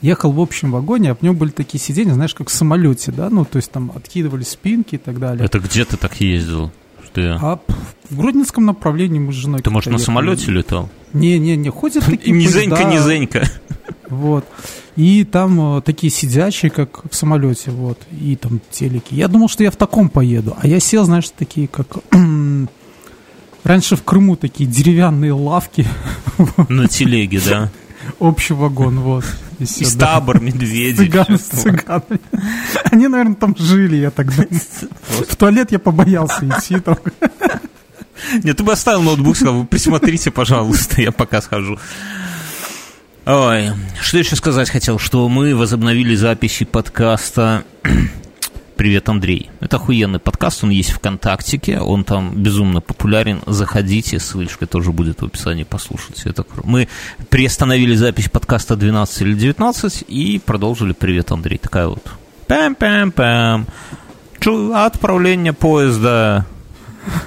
ехал в общем вагоне, а в нем были такие сиденья, знаешь, как в самолете, да? Ну, то есть там откидывали спинки и так далее. Это где ты так ездил? Что А в Гродненском направлении мы с женой. Ты, может, на самолете летал? Не-не-не, ходят такие Низенько, низенько. Вот. И там э, такие сидячие, как в самолете, вот. И там телеки. Я думал, что я в таком поеду. А я сел, знаешь, такие, как Раньше в Крыму такие деревянные лавки. На телеге, да? Общий вагон, вот. И, и стабор, медведи. Цыганы с цыганами. Они, наверное, там жили, я так думаю. В туалет я побоялся идти там. Нет, ты бы оставил ноутбук, сказал, присмотрите, пожалуйста, я пока схожу. Ой, что еще сказать хотел, что мы возобновили записи подкаста «Привет, Андрей». Это охуенный подкаст, он есть ВКонтактике, он там безумно популярен. Заходите, ссылочка тоже будет в описании, послушайте. Это Мы приостановили запись подкаста 12 или 19 и продолжили «Привет, Андрей». Такая вот пам-пам-пам. Отправление поезда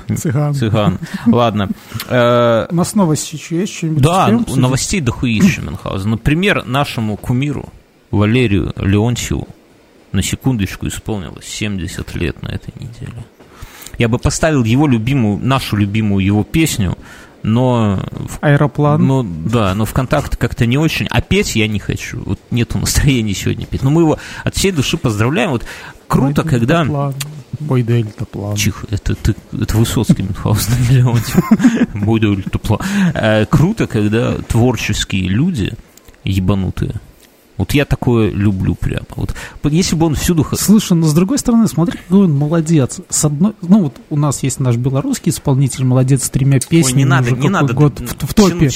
Цыган. Цыган. Ладно. Э, У нас новости еще есть? Что-нибудь да, новостей дохуища Мюнхгаузен. Например, нашему кумиру Валерию Леонтьеву на секундочку исполнилось 70 лет на этой неделе. Я бы поставил его любимую, нашу любимую его песню но... Аэроплан. Но, да, но ВКонтакте как-то не очень. А петь я не хочу. Вот нету настроения сегодня петь. Но мы его от всей души поздравляем. Вот круто, Мой когда... Мой дельтаплан. Чих, это, это, это Высоцкий Мюнхгаузен Леонтьев. Мой дельтаплан. Э, круто, когда творческие люди, ебанутые, вот я такое люблю прямо. Вот если бы он всюду... Слушай, но с другой стороны, смотри, какой он молодец. С одной... Ну вот у нас есть наш белорусский исполнитель, молодец с тремя песнями. Ой, не надо, не надо. Год в, в топе.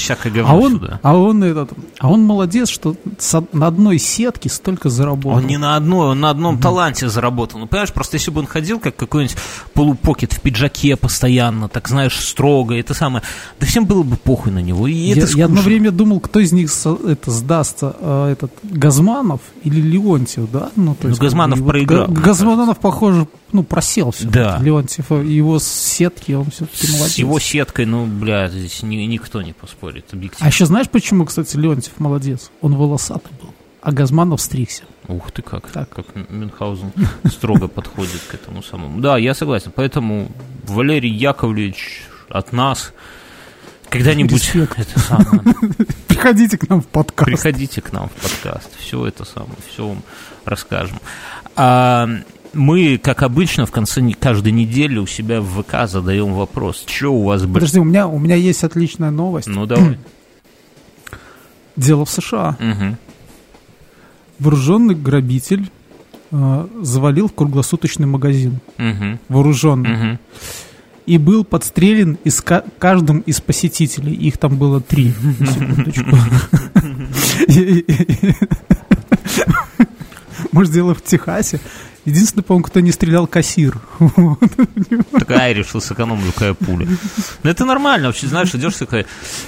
А он, сюда. а он этот, а он молодец, что с, на одной сетке столько заработал. Он не на одной, он на одном mm таланте заработал. Ну понимаешь, просто если бы он ходил как какой-нибудь полупокет в пиджаке постоянно, так знаешь, строго, это самое, да всем было бы похуй на него. И я, это я одно время думал, кто из них это сдастся, а, этот Газманов или Леонтьев, да? Ну, то ну, есть, Газманов проиграл. Газманов, похоже, ну, просел все. Да. Леонтьев, его сетки, он все-таки молодец. С его сеткой, ну, бля, здесь ни, никто не поспорит, объективно. А еще знаешь, почему, кстати, Леонтьев молодец? Он волосатый был, а Газманов стригся. Ух ты как, так. как Мюнхгаузен строго подходит к этому самому. Да, я согласен, поэтому Валерий Яковлевич от нас когда-нибудь это самое. Приходите к нам в подкаст. Приходите к нам в подкаст. Все это самое, все вам расскажем. А, мы, как обычно, в конце каждой недели у себя в ВК задаем вопрос. Что у вас... Подожди, у меня, у меня есть отличная новость. Ну, давай. Дело в США. Угу. Вооруженный грабитель э, завалил круглосуточный магазин. Угу. Вооруженный. Угу и был подстрелен из каждым из посетителей. Их там было три. Может, дело в Техасе. Единственный, по-моему, кто не стрелял, кассир. Такая решил сэкономлю, какая пуля. Но ну, это нормально вообще, знаешь, идешь такой...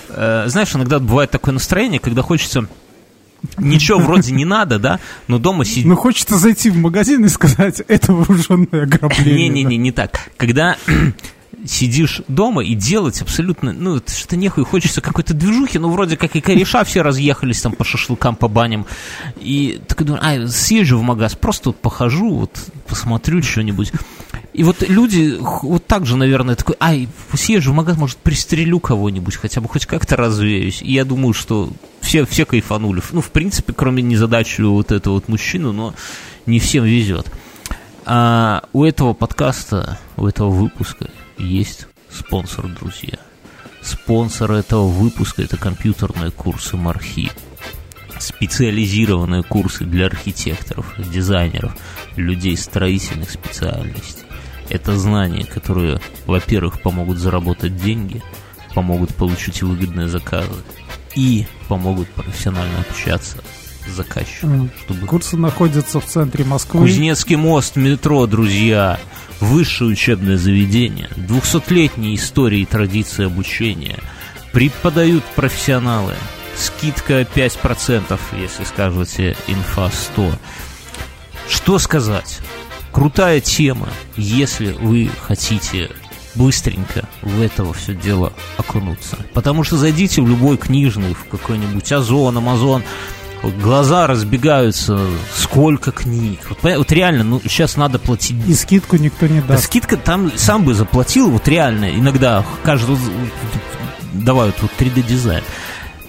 Э, знаешь, иногда бывает такое настроение, когда хочется ничего вроде не надо, да, но дома сидеть... Ну, хочется зайти в магазин и сказать, это вооруженное ограбление. Не-не-не, не так. Когда сидишь дома и делать абсолютно, ну, что нехуй, хочется какой-то движухи, ну, вроде как и кореша все разъехались там по шашлыкам, по баням, и такой думаю, а, съезжу в магаз, просто вот похожу, вот, посмотрю что-нибудь. И вот люди вот так же, наверное, такой, ай, съезжу в магаз, может, пристрелю кого-нибудь, хотя бы хоть как-то развеюсь. И я думаю, что все, все кайфанули. Ну, в принципе, кроме незадачи вот этого вот мужчину, но не всем везет. А у этого подкаста, у этого выпуска есть спонсор, друзья. Спонсор этого выпуска – это компьютерные курсы Мархи. Специализированные курсы для архитекторов, дизайнеров, людей строительных специальностей. Это знания, которые, во-первых, помогут заработать деньги, помогут получить выгодные заказы и помогут профессионально общаться с заказчиком. Чтобы... Курсы находятся в центре Москвы. Кузнецкий мост, метро, друзья высшее учебное заведение, 200-летней истории и традиции обучения, преподают профессионалы, скидка 5%, если скажете инфа 100. Что сказать? Крутая тема, если вы хотите быстренько в это все дело окунуться. Потому что зайдите в любой книжный, в какой-нибудь Озон, Амазон, глаза разбегаются, сколько книг. Вот, вот реально, ну, сейчас надо платить. И скидку никто не даст. Да, скидка там сам бы заплатил, вот реально, иногда каждый, давай вот, вот 3D-дизайн.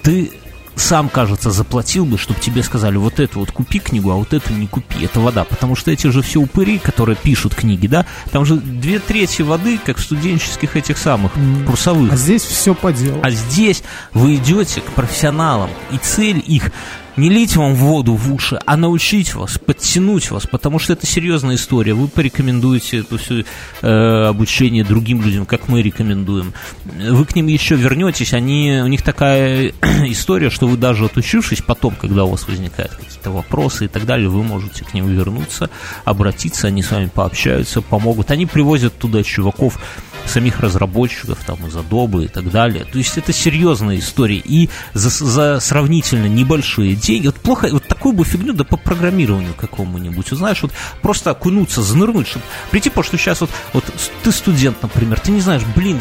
Ты сам, кажется, заплатил бы, чтобы тебе сказали, вот эту вот купи книгу, а вот эту не купи. Это вода. Потому что эти же все упыри, которые пишут книги, да, там же две трети воды, как студенческих этих самых курсовых. А здесь все по делу. А здесь вы идете к профессионалам, и цель их не лить вам воду в уши, а научить вас, подтянуть вас, потому что это серьезная история. Вы порекомендуете это все э, обучение другим людям, как мы рекомендуем. Вы к ним еще вернетесь, они, у них такая история, что вы даже отучившись потом, когда у вас возникают какие-то вопросы и так далее, вы можете к ним вернуться, обратиться, они с вами пообщаются, помогут. Они привозят туда чуваков, самих разработчиков, там, из Adobe и так далее. То есть это серьезная история. И за, за сравнительно небольшие деньги, вот плохо, вот такую бы фигню, да по программированию какому-нибудь, вот, знаешь, вот просто окунуться, занырнуть, чтобы прийти, потому что сейчас вот, вот ты студент, например, ты не знаешь, блин,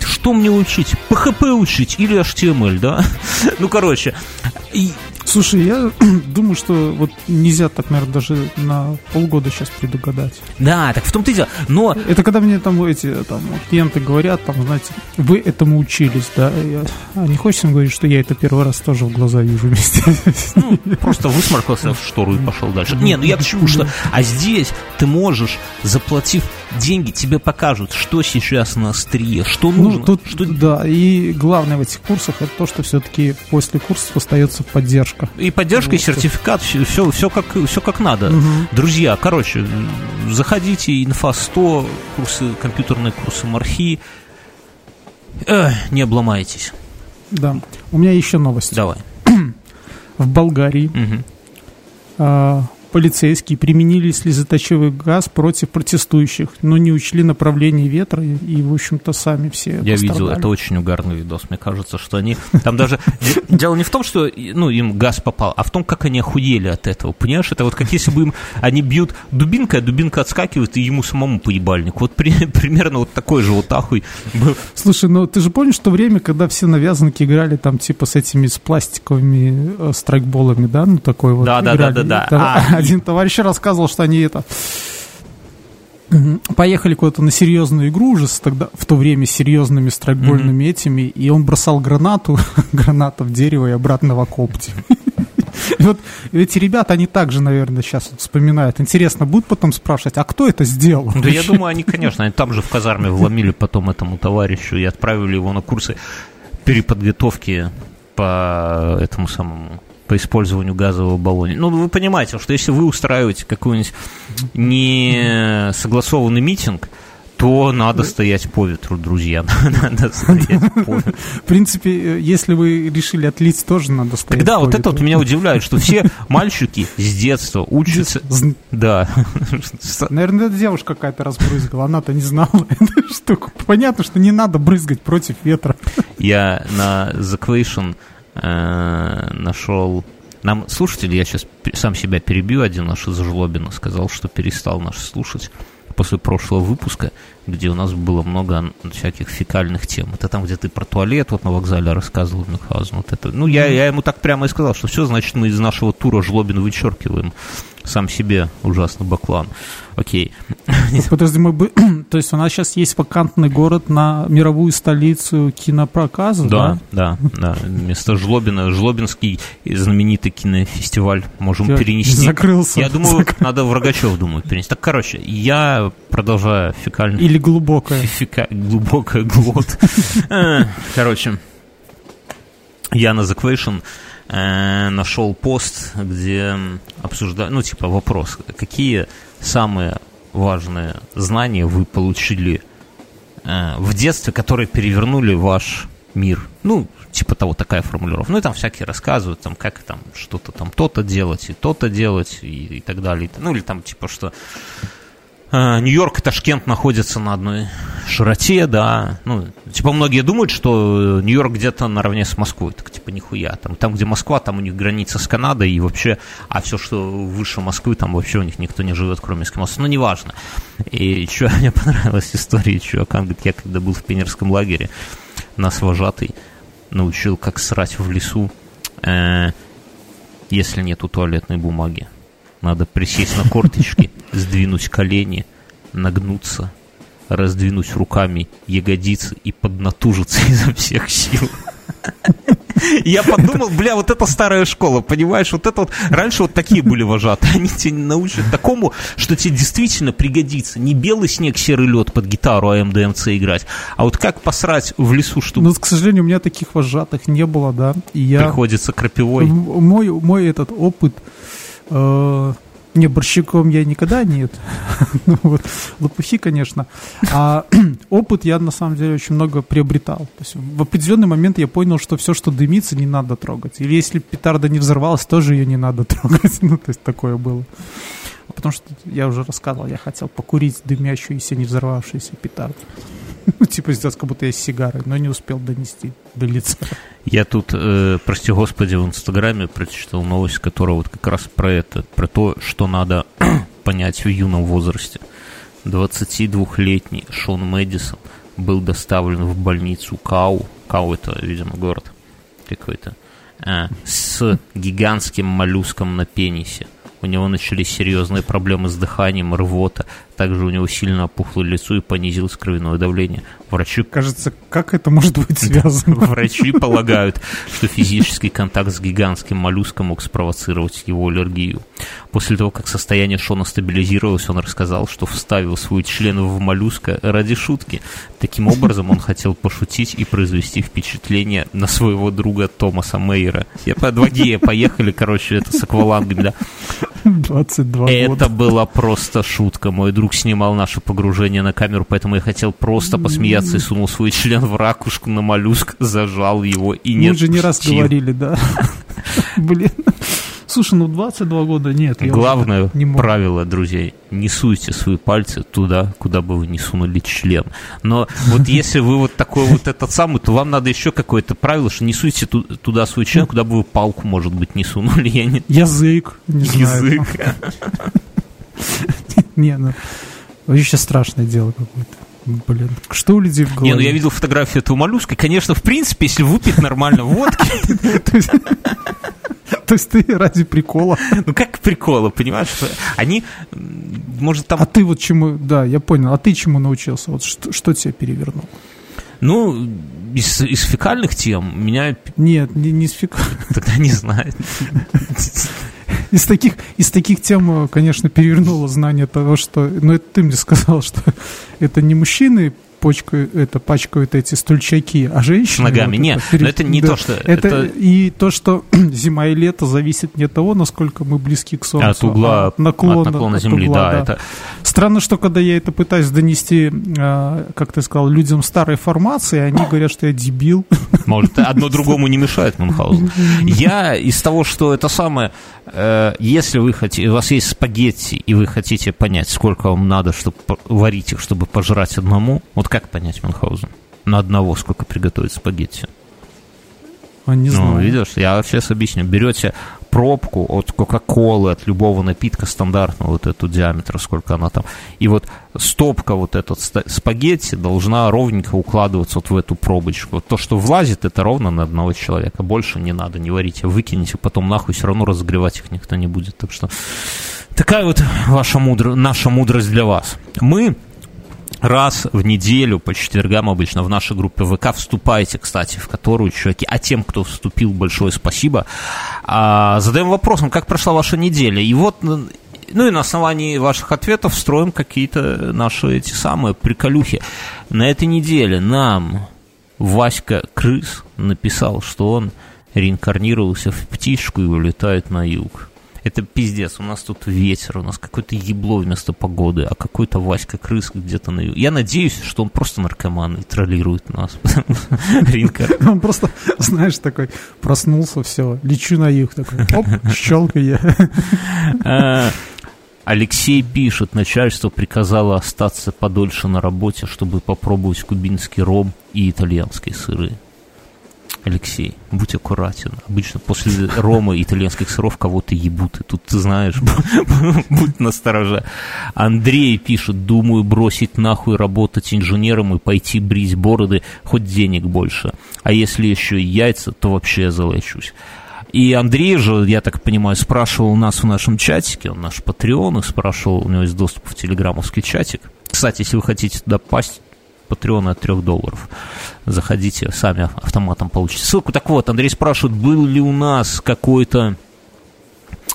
что мне учить? PHP учить или HTML, да? ну, короче. Слушай, я думаю, что вот нельзя так, наверное, даже на полгода сейчас предугадать. Да, так в том-то и дело. Но... Это когда мне там эти там, клиенты говорят, там, знаете, вы этому учились, да? Я... А не хочется им говорить, что я это первый раз тоже в глаза вижу вместе. Ну, просто высморкался в штору и пошел дальше. Не, ну я к чему, что... А здесь ты можешь, заплатив деньги, тебе покажут, что сейчас на острие, что ну, нужно. Ну, тут, что... Да, и главное в этих курсах это то, что все-таки после курсов остается поддержка. И поддержка, вот. и сертификат, все, все, все, как, все как надо. Угу. Друзья, короче, заходите, инфа 100, курсы, компьютерные курсы Мархи, э, не обломайтесь. Да, у меня еще новость. Давай. В Болгарии угу. Полицейские применили слезоточивый газ против протестующих, но не учли направление ветра и, и в общем-то, сами все Я видел, это очень угарный видос. Мне кажется, что они... Там даже... Дело не в том, что ну, им газ попал, а в том, как они охудели от этого. Понимаешь, это вот как если бы им... Они бьют дубинкой, а дубинка отскакивает, и ему самому поебальник. Вот при, примерно вот такой же вот ахуй был. Слушай, ну ты же помнишь то время, когда все навязанки играли там типа с этими, с пластиковыми э, страйкболами, да? Ну такой вот Да, да, да, да, да. А, один товарищ рассказывал, что они это поехали куда-то на серьезную игру уже с тогда в то время серьезными страйкбольными mm-hmm. этими, и он бросал гранату, гранату в дерево и обратно в окоп. И вот эти ребята, они также, наверное, сейчас вспоминают. Интересно, будут потом спрашивать, а кто это сделал? Да я думаю, они, конечно, они там же в казарме вломили потом этому товарищу и отправили его на курсы переподготовки по этому самому по использованию газового баллона. Ну, вы понимаете, что если вы устраиваете какой-нибудь не согласованный митинг, то надо стоять по ветру, друзья. Надо стоять по ветру. В принципе, если вы решили отлить, тоже надо стоять Тогда вот это вот меня удивляет, что все мальчики с детства учатся... Да. Наверное, это девушка какая-то разбрызгала, она-то не знала эту штуку. Понятно, что не надо брызгать против ветра. Я на The Question э, нашел... Нам слушатель, я сейчас сам себя перебью, один наш из Жлобина сказал, что перестал нас слушать после прошлого выпуска, где у нас было много всяких фекальных тем. Это там, где ты про туалет вот на вокзале рассказывал, Мюнхгаузен. Вот это. Ну, я, я ему так прямо и сказал, что все, значит, мы из нашего тура Жлобин вычеркиваем сам себе ужасно баклан. Окей. Подожди, мы бы... То есть у нас сейчас есть вакантный город на мировую столицу кинопроказа, да? Да, да, да. Вместо Жлобина, Жлобинский знаменитый кинофестиваль можем я перенести. Закрылся. Я думаю, Закрыл. надо в Рогачев, думаю, перенести. Так, короче, я продолжаю фекальный... Или глубокое. Фека... Глубокое глот. Э, короче, я на The Question э, нашел пост, где обсуждаю, ну, типа вопрос, какие самые важные знания вы получили э, в детстве, которые перевернули ваш мир. Ну, типа того, такая формулировка. Ну, и там всякие рассказывают, там, как там что-то там то-то делать и то-то делать и, и так далее. Ну, или там, типа, что Нью-Йорк и Ташкент находятся на одной широте, да. Ну, типа, многие думают, что Нью-Йорк где-то наравне с Москвой. Так, типа, нихуя. Там, там, где Москва, там у них граница с Канадой, и вообще, а все, что выше Москвы, там вообще у них никто не живет, кроме эскимосов. Ну, неважно. И что мне понравилась история чувака, он говорит, я когда был в пионерском лагере, нас вожатый научил, как срать в лесу, э, если нету туалетной бумаги. Надо присесть на корточки, сдвинуть колени, нагнуться, раздвинуть руками ягодицы и поднатужиться изо всех сил. Я подумал, бля, вот это старая школа, понимаешь, вот это вот, раньше вот такие были вожатые, они тебя научат такому, что тебе действительно пригодится, не белый снег, серый лед под гитару а МДМЦ играть, а вот как посрать в лесу, чтобы... Ну, к сожалению, у меня таких вожатых не было, да, и я... Приходится крапивой. Мой, мой этот опыт не, борщиком я никогда нет. ну, вот, лопухи, конечно. А опыт я, на самом деле, очень много приобретал. То есть в определенный момент я понял, что все, что дымится, не надо трогать. Или если петарда не взорвалась, тоже ее не надо трогать. ну, то есть такое было. Потому что я уже рассказывал, я хотел покурить дымящуюся, не взорвавшуюся петарду. Ну, типа сделать, как будто я сигарой, но не успел донести до лица. Я тут, э, прости господи, в Инстаграме прочитал новость, которая вот как раз про это, про то, что надо понять в юном возрасте. 22-летний Шон Мэдисон был доставлен в больницу Кау. Кау это, видимо, город какой-то. э, с гигантским моллюском на пенисе. У него начались серьезные проблемы с дыханием, рвота. Также у него сильно опухло лицо и понизилось кровяное давление. Врачи... Кажется, как это может быть связано? Врачи полагают, что физический контакт с гигантским моллюском мог спровоцировать его аллергию. После того, как состояние Шона стабилизировалось, он рассказал, что вставил свой член в моллюска ради шутки. Таким образом, он хотел пошутить и произвести впечатление на своего друга Томаса Мейера. Я по два гея поехали, короче, это с аквалангами, да. 22 Это года. была просто шутка. Мой друг снимал наше погружение на камеру, поэтому я хотел просто посмеяться и сунул свой член в ракушку на моллюск, зажал его и не Мы же не раз говорили, да. Блин. Слушай, ну 22 года нет. Главное не правило, друзья, не суйте свои пальцы туда, куда бы вы не сунули член. Но вот если вы вот такой вот этот самый, то вам надо еще какое-то правило, что не суйте ту- туда свой член, куда бы вы палку, может быть, не сунули. Я не... Язык. Не знаю. Не, ну, вообще страшное дело какое-то. Блин, что у людей в голове? Не, ну я видел фотографию этого моллюска. Конечно, в принципе, если выпить нормально водки, То есть- ты ради прикола. ну как приколы, понимаешь? Они, может, там А ты вот чему, да, я понял, а ты чему научился? Вот что, тебя перевернул? Ну, из, из фекальных тем меня Нет, не, не с фиг- тогда не знаю. Из таких, из таких тем, э, конечно, перевернуло знание того, что... Ну, это ты мне сказал, что это не мужчины почкают, это, пачкают эти стульчаки, а женщины... Ногами. вот Не, пере- но это не то, что- Это, это- И то, что зима и лето зависит не от того, насколько мы близки к Солнцу, От угла, а от наклона, от наклона от Земли, угла, да, это Странно, что когда я это пытаюсь донести, э, как ты сказал, людям старой формации, они говорят, что я дебил. Может, одно другому не мешает Мюнхгаузен. Я из того, что это самое, э, если вы хотите, у вас есть спагетти, и вы хотите понять, сколько вам надо, чтобы варить их, чтобы пожрать одному, вот как понять Мюнхгаузен? На одного сколько приготовить спагетти? А, не Ну, знаю. видишь, я сейчас объясню. Берете пробку от Кока-Колы, от любого напитка стандартного, вот эту диаметра, сколько она там, и вот стопка вот этот спагетти должна ровненько укладываться вот в эту пробочку. Вот то, что влазит, это ровно на одного человека. Больше не надо, не варите, выкинете, потом нахуй все равно разогревать их никто не будет. Так что такая вот ваша мудр... наша мудрость для вас. Мы раз в неделю по четвергам обычно в нашей группе ВК вступайте, кстати, в которую, чуваки, а тем, кто вступил, большое спасибо. А, задаем вопрос, ну, как прошла ваша неделя? И вот, ну и на основании ваших ответов строим какие-то наши эти самые приколюхи. На этой неделе нам Васька Крыс написал, что он реинкарнировался в птичку и улетает на юг. Это пиздец, у нас тут ветер, у нас какое-то ебло вместо погоды, а какой-то Васька крыс где-то на. Я надеюсь, что он просто наркоман и троллирует нас. Ринка. Он просто, знаешь, такой проснулся, все, лечу на юг, такой, оп, щелкай я. А, Алексей пишет, начальство приказало остаться подольше на работе, чтобы попробовать кубинский ром и итальянские сыры. Алексей, будь аккуратен. Обычно после рома и итальянских сыров кого-то ебут. И тут ты знаешь, будь настороже. Андрей пишет, думаю бросить нахуй работать инженером и пойти брить бороды, хоть денег больше. А если еще и яйца, то вообще я залечусь. И Андрей же, я так понимаю, спрашивал у нас в нашем чатике, он наш патреон, и спрашивал, у него есть доступ в телеграммовский чатик. Кстати, если вы хотите туда пасть, патреоны от 3 долларов. Заходите, сами автоматом получите ссылку. Так вот, Андрей спрашивает, был ли у нас какой-то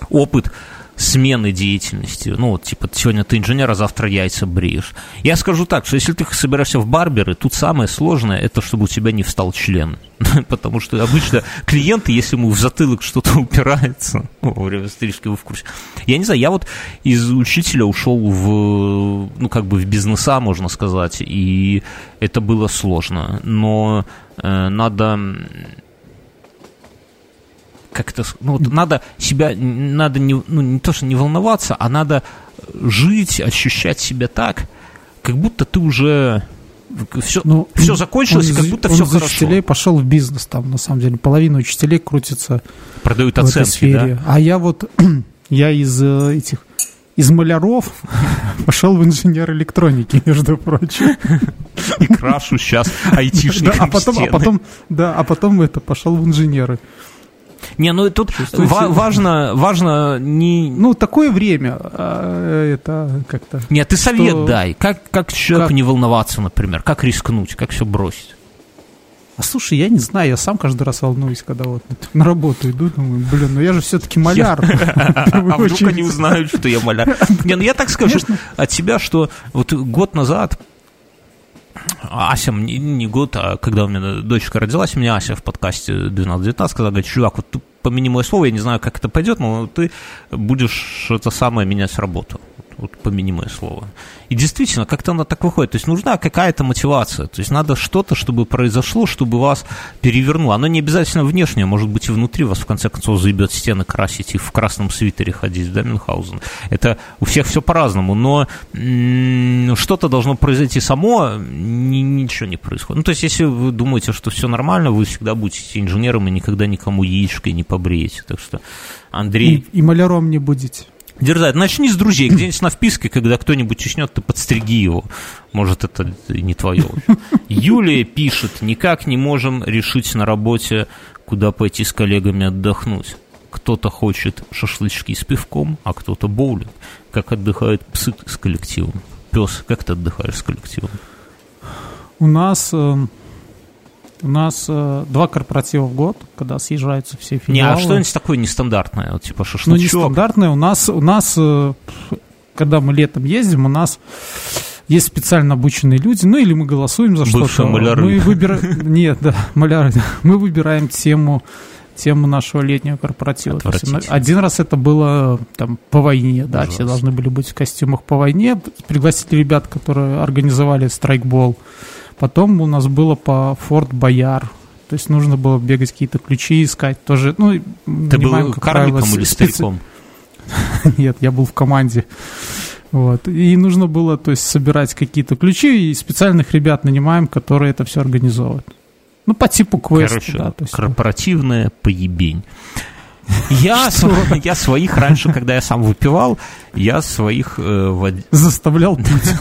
опыт смены деятельности. Ну, вот, типа, сегодня ты инженер, а завтра яйца бреешь. Я скажу так, что если ты собираешься в барберы, тут самое сложное, это чтобы у тебя не встал член. Потому что обычно клиенты, если ему в затылок что-то упирается во время стрижки, вы в курсе. Я не знаю, я вот из учителя ушел в, ну, как бы в бизнеса, можно сказать, и это было сложно. Но э, надо как-то, ну, вот надо себя, надо не, ну, не то, что не волноваться, а надо жить, ощущать себя так, как будто ты уже все, Ну, все закончилось, он как будто он все хорошо. учителей пошел в бизнес там, на самом деле. Половина учителей крутится Продают в этой сфере. да? А я вот, я из э, этих, из маляров пошел в инженер электроники, между прочим. И крашу сейчас Да, айтишникам а потом, а стены. потом, да, а потом это, пошел в инженеры. Не, ну тут ва- важно, важно не... Ну, такое время, а, это как-то... Нет, ты совет что... дай. Как, как человеку как... не волноваться, например? Как рискнуть? Как все бросить? А слушай, я не знаю, я сам каждый раз волнуюсь, когда вот на работу иду, думаю, блин, ну я же все-таки маляр. А вдруг они узнают, что я маляр? Не, ну я так скажу от себя, что вот год назад Ася, не, не год, а когда у меня дочка родилась, мне Ася в подкасте 12-19 сказала, говорит, чувак, вот ты помяни мое слово, я не знаю, как это пойдет, но ты будешь это самое менять работу вот помянимое слово. И действительно, как-то она так выходит. То есть нужна какая-то мотивация. То есть надо что-то, чтобы произошло, чтобы вас перевернуло. Оно не обязательно внешнее, может быть и внутри вас в конце концов заебет стены красить и в красном свитере ходить, да, Мюнхгаузен. Это у всех все по-разному, но что-то должно произойти само, ни, ничего не происходит. Ну, то есть, если вы думаете, что все нормально, вы всегда будете инженером и никогда никому яичкой не побреете. Так что, Андрей... И, и маляром не будете. Дерзать. Начни с друзей. Где-нибудь на вписке, когда кто-нибудь чечнет, ты подстриги его. Может, это не твое. Юлия пишет, никак не можем решить на работе, куда пойти с коллегами отдохнуть. Кто-то хочет шашлычки с пивком, а кто-то боулинг. Как отдыхают псы с коллективом? Пес, как ты отдыхаешь с коллективом? У нас э, у нас э, два корпоратива в год, когда съезжаются все филиалы. Не, а что-нибудь такое нестандартное, вот, типа шашлычок? Ну, нестандартное. У нас, у нас э, когда мы летом ездим, у нас есть специально обученные люди, ну или мы голосуем за что-то. маляры. Мы выбираем... Нет, да, маляры. Мы выбираем тему тему нашего летнего корпоратива. один раз это было там по войне, да, Ужас. все должны были быть в костюмах по войне. Пригласили ребят, которые организовали страйкбол. Потом у нас было по Форт Бояр. То есть нужно было бегать какие-то ключи искать. Тоже, ну, Ты был как карликом правило, или стариком? Нет, я был в команде. Вот. И нужно было, то есть, собирать какие-то ключи, и специальных ребят нанимаем, которые это все организовывают. Ну, по типу квеста, Короче, да. То есть, корпоративная поебень. Я, я своих раньше, когда я сам выпивал, я своих э, вод... заставлял пить.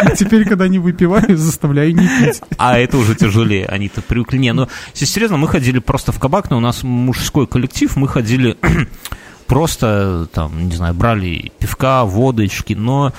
А теперь, когда не выпиваю, заставляю не пить. А это уже тяжелее, они-то привыкли. Не, ну, если серьезно, мы ходили просто в кабак, но у нас мужской коллектив, мы ходили просто, там, не знаю, брали пивка, водочки, но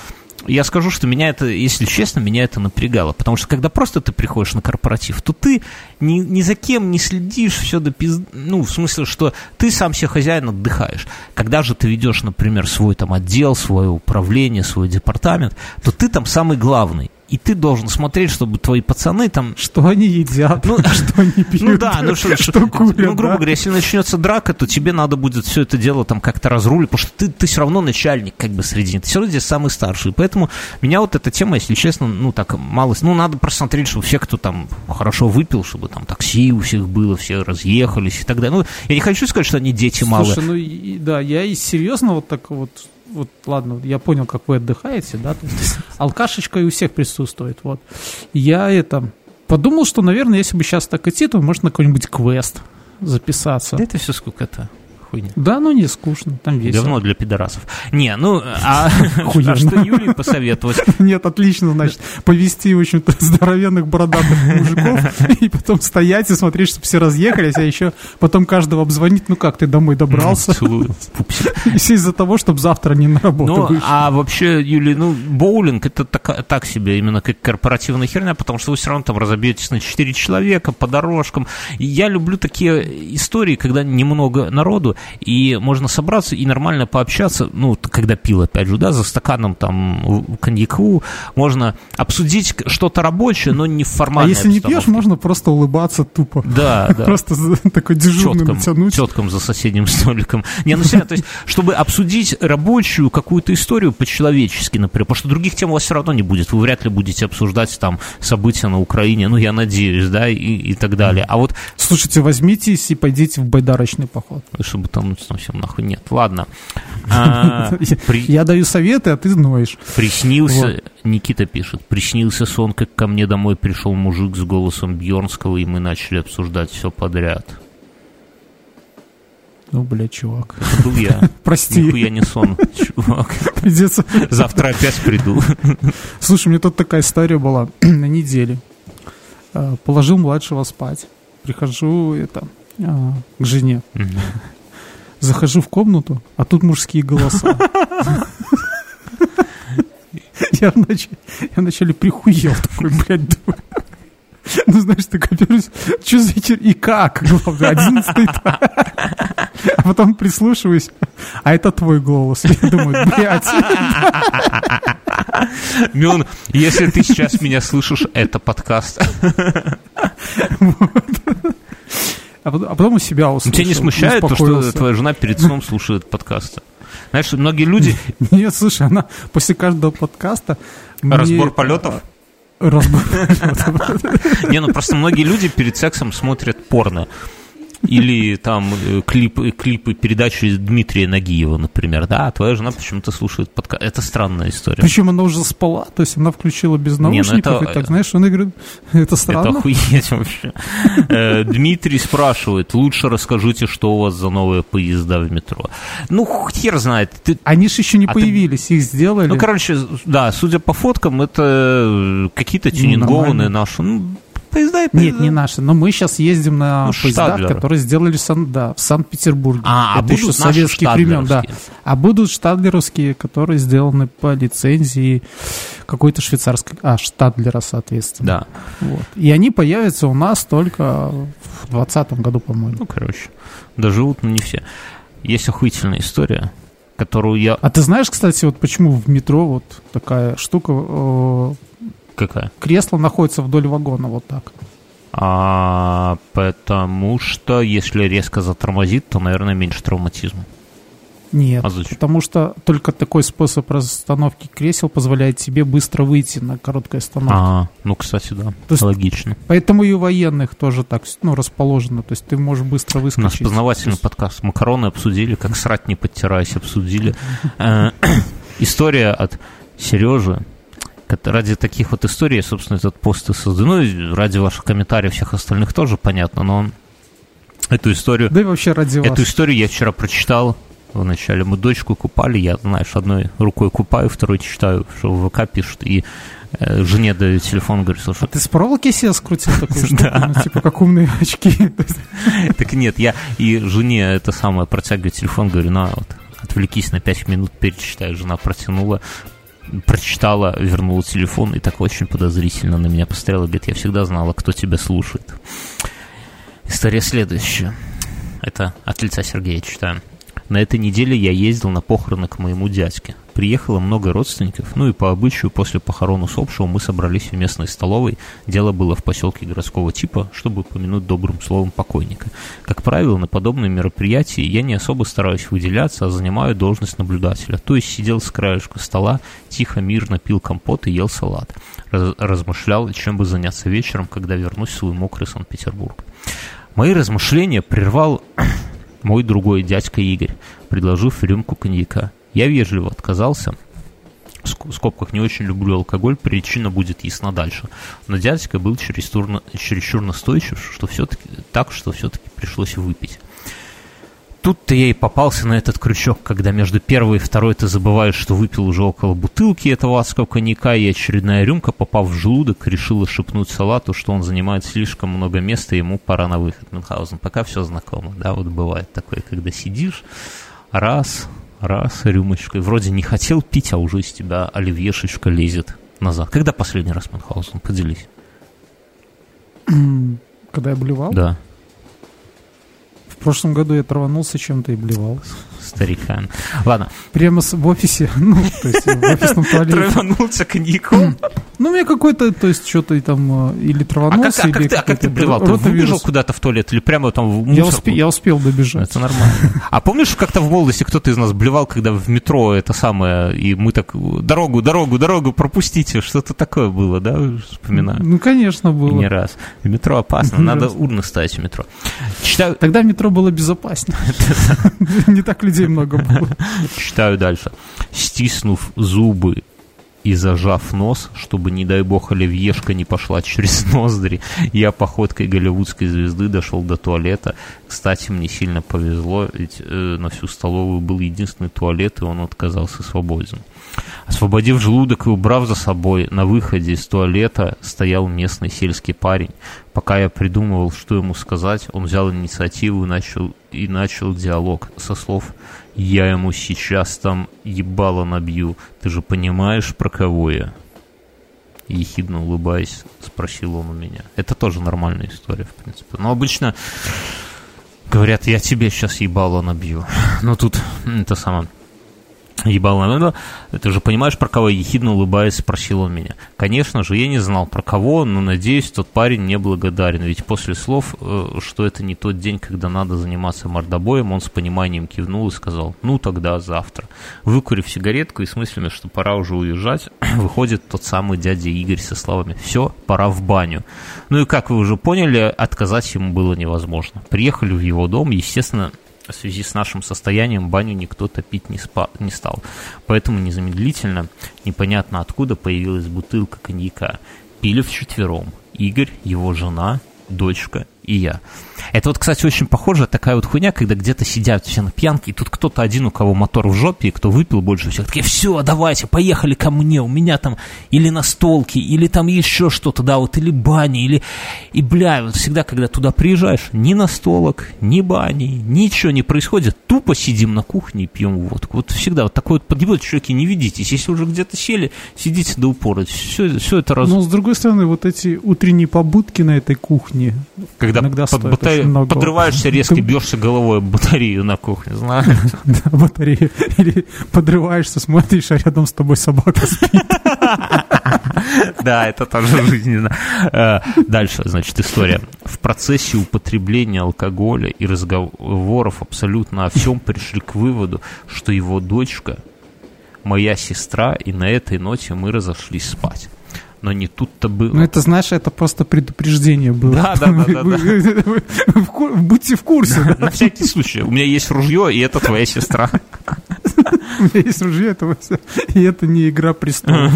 я скажу, что меня это, если честно, меня это напрягало. Потому что когда просто ты приходишь на корпоратив, то ты ни, ни за кем не следишь, все до пиз... Ну, в смысле, что ты сам себе хозяин отдыхаешь. Когда же ты ведешь, например, свой там отдел, свое управление, свой департамент, то ты там самый главный и ты должен смотреть, чтобы твои пацаны там... Что они едят, ну, что они пьют, ну, да, ну, что, что курят, Ну, грубо да? говоря, если начнется драка, то тебе надо будет все это дело там как-то разрулить, потому что ты, ты все равно начальник как бы среди них, ты все равно здесь самый старший. Поэтому меня вот эта тема, если честно, ну, так мало... Ну, надо просмотреть, чтобы все, кто там хорошо выпил, чтобы там такси у всех было, все разъехались и так далее. Ну, я не хочу сказать, что они дети Слушай, малые. ну, и, да, я и серьезно вот так вот вот ладно, я понял, как вы отдыхаете, да, то есть алкашечка и у всех присутствует, вот. Я это подумал, что, наверное, если бы сейчас так идти, то можно на какой-нибудь квест записаться. Да это все сколько-то хуйня. Да, ну не скучно, там весело. Говно для пидорасов. Не, ну, а, а что Юлии посоветовать? Нет, отлично, значит, повести, в общем-то, здоровенных бородатых мужиков и потом стоять и смотреть, чтобы все разъехались, а еще потом каждого обзвонить, ну как, ты домой добрался? Все из-за того, чтобы завтра не на работу Ну, а вообще, Юлия, ну, боулинг это так себе, именно как корпоративная херня, потому что вы все равно там разобьетесь на 4 человека по дорожкам. Я люблю такие истории, когда немного народу, и можно собраться и нормально пообщаться, ну, когда пил, опять же, да, за стаканом там коньяку, можно обсудить что-то рабочее, но не в формальной А если не пьешь, можно просто улыбаться тупо. Да, да. Просто такой дежурный теткам, натянуть. Теткам за соседним столиком. Не, ну, серьезно, то есть, чтобы обсудить рабочую какую-то историю по-человечески, например, потому что других тем у вас все равно не будет, вы вряд ли будете обсуждать там события на Украине, ну, я надеюсь, да, и, и так далее. А вот... Слушайте, возьмитесь и пойдите в байдарочный поход. Чтобы там ну, совсем нахуй нет. Ладно. А, Я даю советы, а ты ноешь. Приснился, Никита пишет, приснился сон, как ко мне домой пришел мужик с голосом Бьернского, и мы начали обсуждать все подряд. Ну, бля, чувак. Это был я. Прости. Нихуя не сон, чувак. Придется... Завтра опять приду. Слушай, у меня тут такая история была на неделе. А, положил младшего спать. Прихожу, это, а, к жене. Захожу в комнату, а тут мужские голоса. Я вначале, прихуел такой, блядь, думаю. Ну, знаешь, ты копируешь, что за вечер и как, главное, одиннадцатый. А потом прислушиваюсь, а это твой голос. Я думаю, блядь. Мион, если ты сейчас меня слышишь, это подкаст. Потом, а потом у себя услышал. Тебя не смущает то, что твоя жена перед сном слушает подкасты? Знаешь, многие люди... Нет, слушай, она после каждого подкаста... Разбор полетов? Разбор полетов. Не, ну просто многие люди перед сексом смотрят порно. Или там э, клипы, клипы передачи Дмитрия Нагиева, например, да, а твоя жена почему-то слушает подкаст. Это странная история. Причем она уже спала, то есть она включила без наушников, Не, ну это... и так, знаешь, он говорит, это странно. Это охуеть вообще. Э, Дмитрий спрашивает, лучше расскажите, что у вас за новые поезда в метро. Ну, хер знает. Они же еще не а появились, их сделали. Ну, короче, да, судя по фоткам, это какие-то ну, тюнингованные наши. Ну, поезда и поезда. Нет, не наши. Но мы сейчас ездим на ну, поездах, Штадлеры. которые сделали сан, да, в Санкт-Петербурге. А, а Это еще советских времен, да. А будут штадлеровские, которые сделаны по лицензии какой-то швейцарской, а, Штадлера, соответственно. Да. Вот. И они появятся у нас только в 2020 году, по-моему. Ну, короче, доживут, но не все. Есть охуительная история, которую я... А ты знаешь, кстати, вот почему в метро вот такая штука э, Какая? Кресло находится вдоль вагона, вот так. А, потому что если резко затормозит, то, наверное, меньше травматизма. Нет, а потому что только такой способ расстановки кресел позволяет тебе быстро выйти на короткой остановке. А, ну, кстати, да, то есть, логично. Поэтому и у военных тоже так ну, расположено, то есть ты можешь быстро выскочить. У нас познавательный есть... подкаст. Макароны обсудили, как срать не подтираясь, обсудили. Э, история от Сережи, ради таких вот историй, собственно, этот пост и создан. Ну, ради ваших комментариев всех остальных тоже понятно, но эту историю... Да и вообще ради Эту вас. историю я вчера прочитал. Вначале мы дочку купали, я, знаешь, одной рукой купаю, второй читаю, что в ВК пишут, и э, жене даю телефон, говорю, слушай... А ты с проволоки себе скрутил такую штуку? Ну, типа, как умные очки. Так нет, я и жене это самое протягиваю телефон, говорю, на, вот, отвлекись на 5 минут, перечитаю. Жена протянула, прочитала, вернула телефон и так очень подозрительно на меня посмотрела. Говорит, я всегда знала, кто тебя слушает. История следующая. Это от лица Сергея читаю. На этой неделе я ездил на похороны к моему дядьке. Приехало много родственников, ну и по обычаю после похорон усопшего мы собрались в местной столовой. Дело было в поселке городского типа, чтобы упомянуть добрым словом покойника. Как правило, на подобные мероприятия я не особо стараюсь выделяться, а занимаю должность наблюдателя. То есть сидел с краешка стола, тихо, мирно пил компот и ел салат. Раз размышлял, чем бы заняться вечером, когда вернусь в свой мокрый Санкт-Петербург. Мои размышления прервал мой другой дядька Игорь, предложив рюмку коньяка. Я вежливо отказался, в скобках не очень люблю алкоголь, причина будет ясна дальше. Но дядька был чересчур, чересчур настойчив, что все-таки так, что все-таки пришлось выпить. Тут-то я и попался на этот крючок, когда между первой и второй ты забываешь, что выпил уже около бутылки этого адского коньяка, и очередная рюмка, попав в желудок, решила шепнуть салату, что он занимает слишком много места, и ему пора на выход. Мюнхгаузен, пока все знакомо, да, вот бывает такое, когда сидишь, раз, раз, рюмочкой, вроде не хотел пить, а уже из тебя оливьешечка лезет назад. Когда последний раз Мюнхгаузен? Поделись. Когда я блевал? Да. В прошлом году я траванулся чем-то и блевал. Старикан. Ладно. Прямо в офисе, ну, то есть в офисном туалете. Траванулся коньяком? Ну, у меня какой-то, то есть что-то там, или траванулся, а как, или... А как, ты, а как ты плевал? Ты выбежал куда-то в туалет или прямо там в мусорку? Я, успе, я успел добежать. Это нормально. А помнишь, как-то в молодости кто-то из нас блевал, когда в метро это самое, и мы так, дорогу, дорогу, дорогу, пропустите, что-то такое было, да, вспоминаю? Ну, конечно, было. Не раз. В метро опасно, надо урны ставить в метро. Тогда метро было безопаснее. Не так людей много было. Читаю дальше. Стиснув зубы и зажав нос, чтобы, не дай бог, оливьешка не пошла через ноздри, я походкой голливудской звезды дошел до туалета. Кстати, мне сильно повезло, ведь э, на всю столовую был единственный туалет, и он отказался свободен. Освободив желудок и убрав за собой, на выходе из туалета стоял местный сельский парень. Пока я придумывал, что ему сказать, он взял инициативу и начал, и начал диалог со слов «Я ему сейчас там ебало набью, ты же понимаешь, про кого я?» Ехидно улыбаясь, спросил он у меня. Это тоже нормальная история, в принципе. Но обычно говорят, я тебе сейчас ебало набью. Но тут это самое ебал на ты же понимаешь, про кого ехидно улыбаясь, спросил он меня. Конечно же, я не знал про кого, но надеюсь, тот парень не благодарен, ведь после слов, э, что это не тот день, когда надо заниматься мордобоем, он с пониманием кивнул и сказал, ну тогда завтра. Выкурив сигаретку и с мыслями, что пора уже уезжать, выходит тот самый дядя Игорь со словами «все, пора в баню». Ну и как вы уже поняли, отказать ему было невозможно. Приехали в его дом, естественно, в связи с нашим состоянием баню никто топить не, спа, не стал. Поэтому незамедлительно, непонятно откуда, появилась бутылка коньяка. Пили вчетвером. Игорь, его жена, дочка и я. Это вот, кстати, очень похоже, такая вот хуйня, когда где-то сидят все на пьянке, и тут кто-то один, у кого мотор в жопе, и кто выпил больше всех, такие, все, давайте, поехали ко мне, у меня там или настолки, или там еще что-то, да, вот, или бани, или... И, бля, вот всегда, когда туда приезжаешь, ни настолок, ни бани, ничего не происходит, тупо сидим на кухне и пьем водку. Вот всегда вот такой вот подъебет, чуваки, не ведитесь. Если уже где-то сели, сидите до упора. Все, все это раз... Но, с другой стороны, вот эти утренние побудки на этой кухне, когда Иногда под батаре... подрываешься резко, бьешься головой батарею на кухне, знаешь? Батарею. Или подрываешься, смотришь, а рядом с тобой собака спит. Да, это тоже жизненно. Э, дальше, значит, история. В процессе употребления алкоголя и разговоров абсолютно о всем пришли к выводу, что его дочка моя сестра, и на этой ноте мы разошлись спать но не тут-то было. Ну, это, знаешь, это просто предупреждение было. Да, да, да. да, да. Будьте в курсе. Да. На всякий случай. У меня есть ружье, и это твоя сестра. У меня есть ружье, это, и это не игра престолов.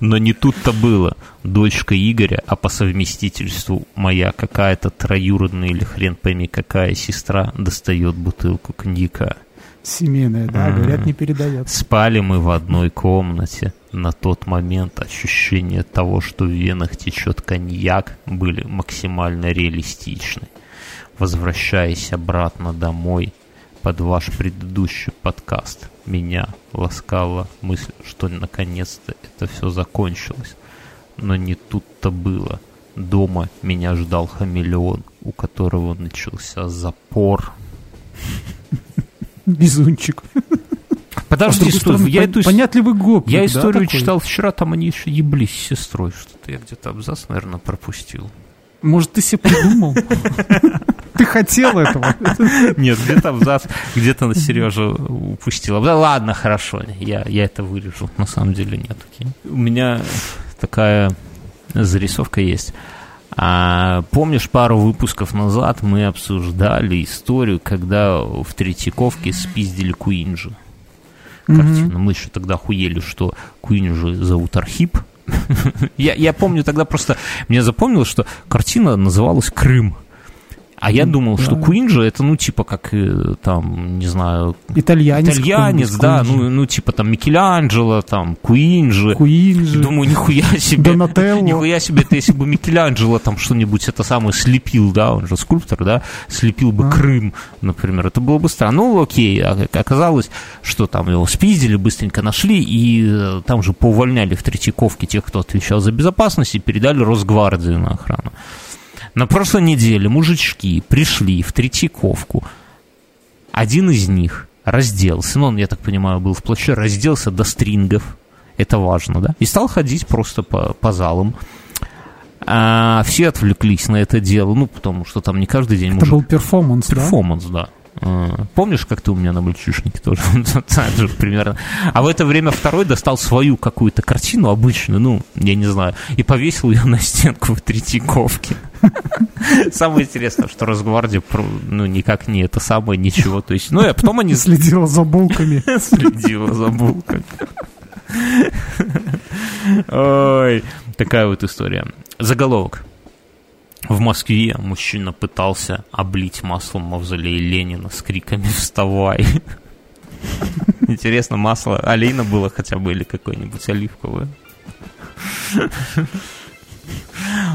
Но не тут-то было. Дочка Игоря, а по совместительству моя какая-то троюродная или хрен пойми какая сестра достает бутылку коньяка. Семейная, да, говорят, не передает. Спали мы в одной комнате на тот момент ощущения того, что в венах течет коньяк, были максимально реалистичны. Возвращаясь обратно домой под ваш предыдущий подкаст, меня ласкала мысль, что наконец-то это все закончилось. Но не тут-то было. Дома меня ждал хамелеон, у которого начался запор. Безунчик. Подожди, что, стороны, я эту... Понятливый гопник, Я историю да, читал вчера, там они еще еблись с сестрой. Что-то я где-то абзац, наверное, пропустил. Может, ты себе придумал? Ты хотел этого? Нет, где-то абзац, где-то на Сережу упустил. Да ладно, хорошо, я, я это вырежу. На самом деле нет. У меня такая зарисовка есть. А, помнишь, пару выпусков назад мы обсуждали историю, когда в Третьяковке спиздили Куинджи? Картину. Мы еще тогда хуели, что Куин же зовут Архип. я, я помню тогда просто, мне запомнилось, что картина называлась «Крым». А я думал, да. что Куинджи это, ну, типа, как э, там, не знаю... Итальянец. Итальянец, да, ну, ну, типа, там, Микеланджело, там, Куинджи. Куинджи. Думаю, нихуя себе. Донателло. Нихуя себе, это если бы Микеланджело там что-нибудь это самое слепил, да, он же скульптор, да, слепил бы а. Крым, например, это было бы странно. Ну, окей, а, оказалось, что там его спиздили, быстренько нашли, и э, там же поувольняли в Третьяковке тех, кто отвечал за безопасность, и передали Росгвардии на охрану. На прошлой неделе мужички пришли в Третьяковку. Один из них разделся, ну, он, я так понимаю, был в плаще, разделся до стрингов, это важно, да, и стал ходить просто по, по залам. А все отвлеклись на это дело, ну, потому что там не каждый день... Это мужик... был перформанс, Перформанс, да? А, помнишь, как ты у меня на мальчишнике тоже? так же примерно. А в это время второй достал свою какую-то картину обычную, ну, я не знаю, и повесил ее на стенку в Третьяковке. Самое интересное, что Росгвардия, ну, никак не это самое, ничего. То есть, ну, и потом они... Следила за булками. Следила за булками. Ой, такая вот история. Заголовок. В Москве мужчина пытался облить маслом мавзолей Ленина с криками «Вставай!». Интересно, масло олейна было хотя бы или какое-нибудь оливковое.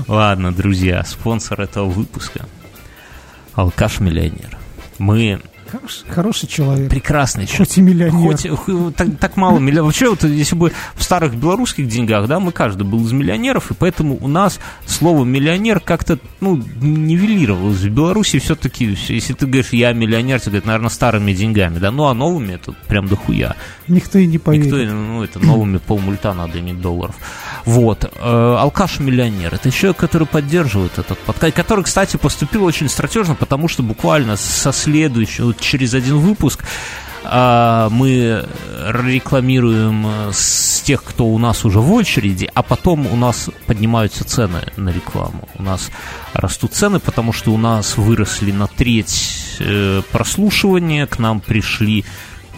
Ладно, друзья, спонсор этого выпуска – алкаш-миллионер. Мы Хороший, хороший человек. Прекрасный человек. Хоть и миллионер. Хоть так, так мало миллионеров. Вообще, вот, если бы в старых белорусских деньгах, да, мы каждый был из миллионеров, и поэтому у нас слово миллионер как-то, ну, нивелировалось. В Беларуси все-таки, если ты говоришь, я миллионер, ты говоришь, наверное, старыми деньгами, да, ну, а новыми это прям дохуя. Никто и не поверит. Никто, ну, это новыми полмульта надо иметь долларов. Вот. Э, алкаш-миллионер. Это человек, который поддерживает этот подкаст, который, кстати, поступил очень стратежно, потому что буквально со следующего, через один выпуск а, мы рекламируем с тех, кто у нас уже в очереди, а потом у нас поднимаются цены на рекламу. У нас растут цены, потому что у нас выросли на треть э, прослушивания, к нам пришли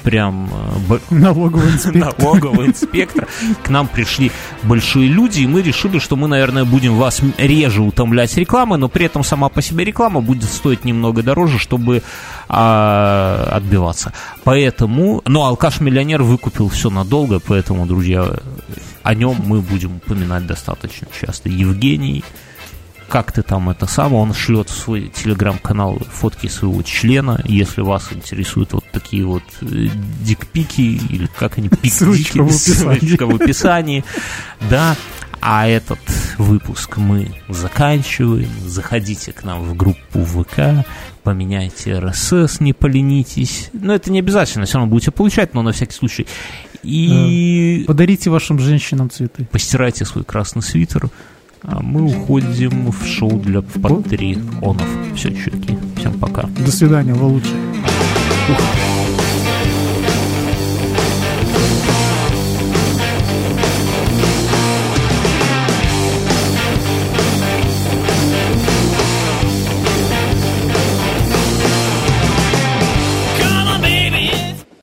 прям э, налоговый инспектор. налоговый инспектор. К нам пришли большие люди, и мы решили, что мы, наверное, будем вас реже утомлять рекламой, но при этом сама по себе реклама будет стоить немного дороже, чтобы а, отбиваться. Поэтому, ну, алкаш-миллионер выкупил все надолго, поэтому, друзья, о нем мы будем упоминать достаточно часто. Евгений как ты там это самое, он шлет в свой телеграм-канал фотки своего члена, если вас интересуют вот такие вот э, дикпики, или как они, пик ссылочка, в ссылочка в описании, да, а этот выпуск мы заканчиваем. Заходите к нам в группу ВК, поменяйте RSS, не поленитесь. Но это не обязательно, все равно будете получать, но на всякий случай. И... Подарите вашим женщинам цветы. Постирайте свой красный свитер. А мы уходим в шоу для патреонов. Все, чуваки. Всем пока. До свидания, вы лучшие. Ух.